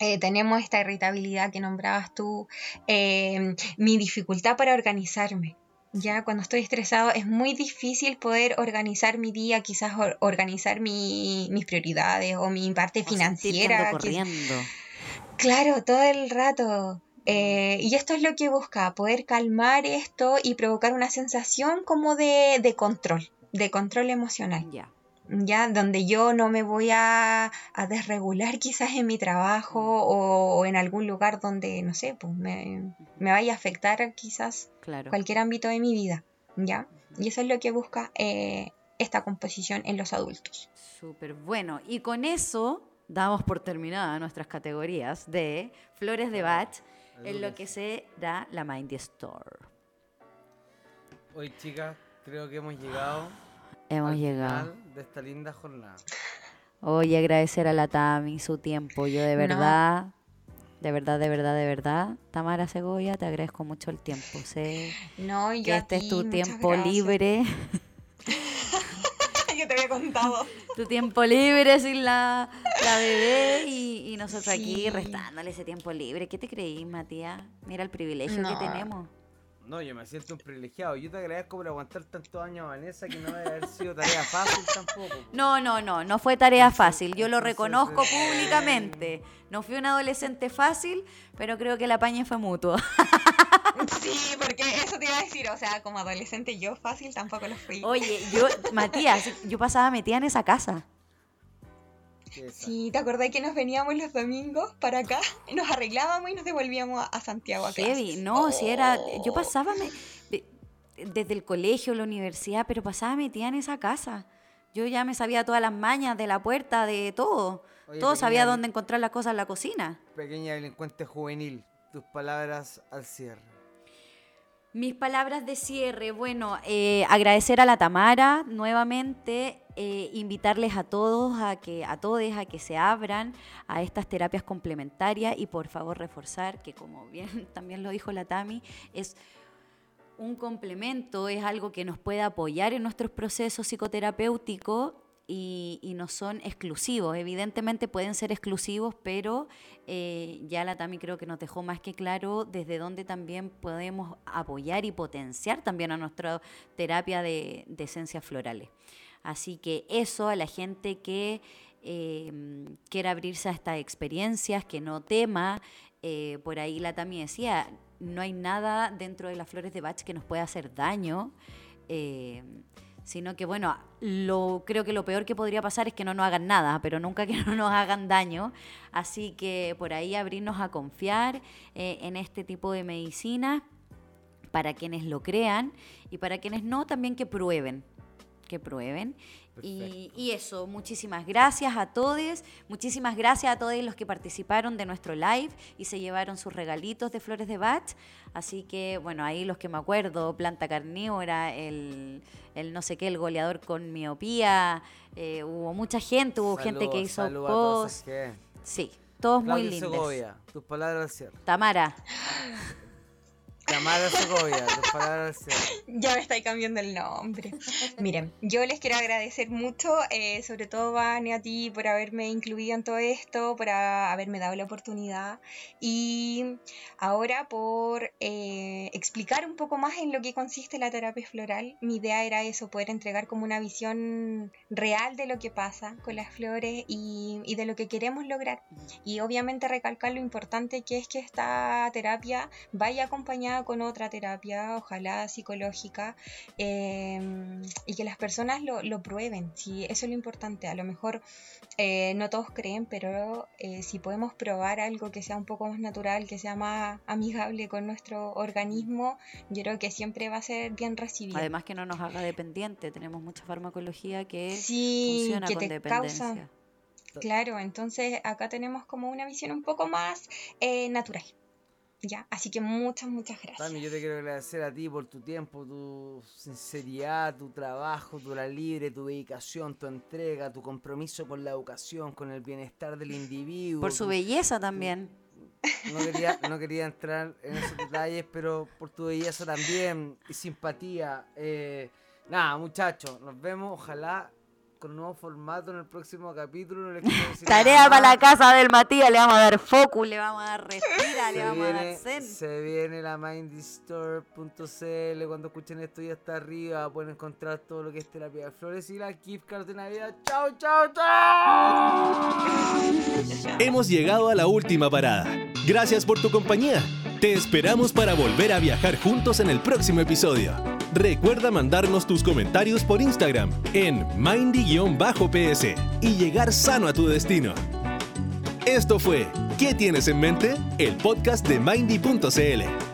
Speaker 4: eh, tenemos esta irritabilidad que nombrabas tú, eh, mi dificultad para organizarme, Ya cuando estoy estresado es muy difícil poder organizar mi día, quizás or- organizar mi- mis prioridades o mi parte
Speaker 3: O
Speaker 4: financiera.
Speaker 3: corriendo.
Speaker 4: Claro, todo el rato. Eh, y esto es lo que busca, poder calmar esto y provocar una sensación como de, de control, de control emocional.
Speaker 3: Ya.
Speaker 4: Ya, donde yo no me voy a, a desregular quizás en mi trabajo o, o en algún lugar donde, no sé, pues me, me vaya a afectar quizás
Speaker 3: Claro.
Speaker 4: cualquier ámbito de mi vida. ¿Ya? Y eso es lo que busca eh, esta composición en los adultos.
Speaker 3: Súper bueno. Y con eso damos por terminada nuestras categorías de flores de Bach en lo que será la Mindy Store.
Speaker 2: Hoy, chicas, creo que hemos llegado
Speaker 3: Hemos
Speaker 2: al
Speaker 3: llegado.
Speaker 2: final de esta linda jornada.
Speaker 3: Hoy agradecer a la Tami su tiempo. Yo de verdad, de verdad, de verdad, de verdad, Tamara Segovia, te agradezco mucho el tiempo. Sé
Speaker 4: No, y
Speaker 3: que
Speaker 4: yo a
Speaker 3: este es tu tiempo
Speaker 4: gracias.
Speaker 3: libre.
Speaker 4: yo te había contado.
Speaker 3: tu tiempo libre sin la, la bebé y, y nosotros aquí restándole ese tiempo libre. ¿Qué te creís, Matías? Mira el privilegio
Speaker 4: No.
Speaker 3: que tenemos.
Speaker 2: No, yo me siento un privilegiado. Yo te agradezco por aguantar tantos años a Vanessa, que no debe haber sido tarea fácil tampoco.
Speaker 3: No, no, no, no fue tarea fácil. Yo lo reconozco
Speaker 2: eh,
Speaker 3: públicamente. No fui una adolescente fácil, pero creo que el apañe fue mutuo.
Speaker 4: Sí, porque eso te iba a decir, o sea, como adolescente yo fácil tampoco lo fui.
Speaker 3: Oye, yo, Matías, yo pasaba metida en esa casa.
Speaker 4: Sí, ¿te acordás que nos veníamos los domingos para acá? Y nos arreglábamos y nos devolvíamos a, Santiago a
Speaker 3: Heavy,
Speaker 4: clases.
Speaker 3: no, si era.
Speaker 2: Oh.
Speaker 3: Yo pasaba me- de- desde el colegio, la universidad, pero pasaba metida en esa casa. Yo ya me sabía todas las mañas de la puerta, de todo.
Speaker 2: Oye,
Speaker 3: todo sabía dónde encontrar las cosas en la cocina.
Speaker 2: Pequeña delincuente juvenil, tus palabras al cierre.
Speaker 3: Mis palabras de cierre, bueno, eh, agradecer a la Tamara nuevamente, eh, invitarles a todos, a que, a todos a que se abran a estas terapias complementarias y por favor reforzar que como bien también lo dijo la Tami, es un complemento, es algo que nos puede apoyar en nuestros procesos psicoterapéuticos y, no son exclusivos. Evidentemente pueden ser exclusivos, pero eh, ya la Tami creo que nos dejó más que claro desde dónde también podemos apoyar y potenciar también a nuestra terapia de esencias florales. Así que eso a la gente que eh, quiera abrirse a estas experiencias, que no tema, eh, por ahí la Tami decía, no hay nada dentro de las flores de Bach que nos pueda hacer daño. eh, sino que bueno, lo, creo que lo peor que podría pasar es que no nos hagan nada, pero nunca que no nos hagan daño. Así que por ahí abrirnos a confiar en este tipo de medicina para quienes lo crean y para quienes no, también que prueben, que prueben. Y, y eso, muchísimas gracias a todos, muchísimas gracias a todos los que participaron de nuestro live y se llevaron sus regalitos de flores de Bach. Así que, bueno, ahí los que me acuerdo, Planta Carnívora, el, el no sé qué, el goleador con miopía, eh, hubo mucha gente, hubo gente que hizo
Speaker 2: a
Speaker 3: post.
Speaker 2: esas que-
Speaker 3: Sí, todos muy lindos.
Speaker 2: Segovia, tus palabras al.
Speaker 3: Tamara,
Speaker 2: Tamara Segovia.
Speaker 4: Ya me estáis cambiando el nombre. Miren, yo les quiero agradecer mucho, eh, sobre todo, Vane, a ti por haberme incluido en todo esto, por a- haberme dado la oportunidad y ahora por eh, explicar un poco más en lo que consiste la terapia floral. Mi idea era eso, poder entregar como una visión real de lo que pasa con las flores y, y de lo que queremos lograr. Y obviamente recalcar lo importante que es que esta terapia vaya acompañada con otra terapia, ojalá psicológica, eh, y que las personas lo, lo prueben. Sí, eso es lo importante. A lo mejor eh, no todos creen, pero eh, si podemos probar algo que sea un poco más natural, que sea más amigable con nuestro organismo, yo creo que siempre va a ser bien recibido.
Speaker 3: además que no nos haga dependiente, tenemos mucha farmacología que
Speaker 4: sí,
Speaker 3: funciona
Speaker 4: que
Speaker 3: con
Speaker 4: te
Speaker 3: dependencia.
Speaker 4: causa. Claro, entonces acá tenemos como una visión un poco más eh, natural. Ya, así que muchas, muchas gracias.
Speaker 2: Tami, yo te quiero agradecer a ti por tu tiempo, tu sinceridad, tu trabajo, tu hora libre, tu dedicación, tu entrega, tu compromiso con la educación, con el bienestar del individuo.
Speaker 3: Por su
Speaker 2: tu-
Speaker 3: belleza también.
Speaker 2: no, quería, no quería entrar en esos detalles, pero por tu belleza también y simpatía. Eh, nada, muchachos, nos vemos. Ojalá con un nuevo formato en el próximo capítulo. no les quiero decir
Speaker 3: Tarea para la casa del Matías, le vamos a dar focus, le vamos a dar respira, le vamos a dar zen.
Speaker 2: se viene la mindystore.cl. Cuando escuchen esto ya está arriba. Pueden encontrar todo lo que es terapia de flores y la gift card de Navidad. ¡Chao, chao, chao!
Speaker 1: Hemos llegado a la última parada. Gracias por tu compañía. Te esperamos para volver a viajar juntos en el próximo episodio. Recuerda mandarnos tus comentarios por Instagram en mindy-ps y llegar sano a tu destino. Esto fue ¿Qué tienes en mente? El podcast de Mindy.cl.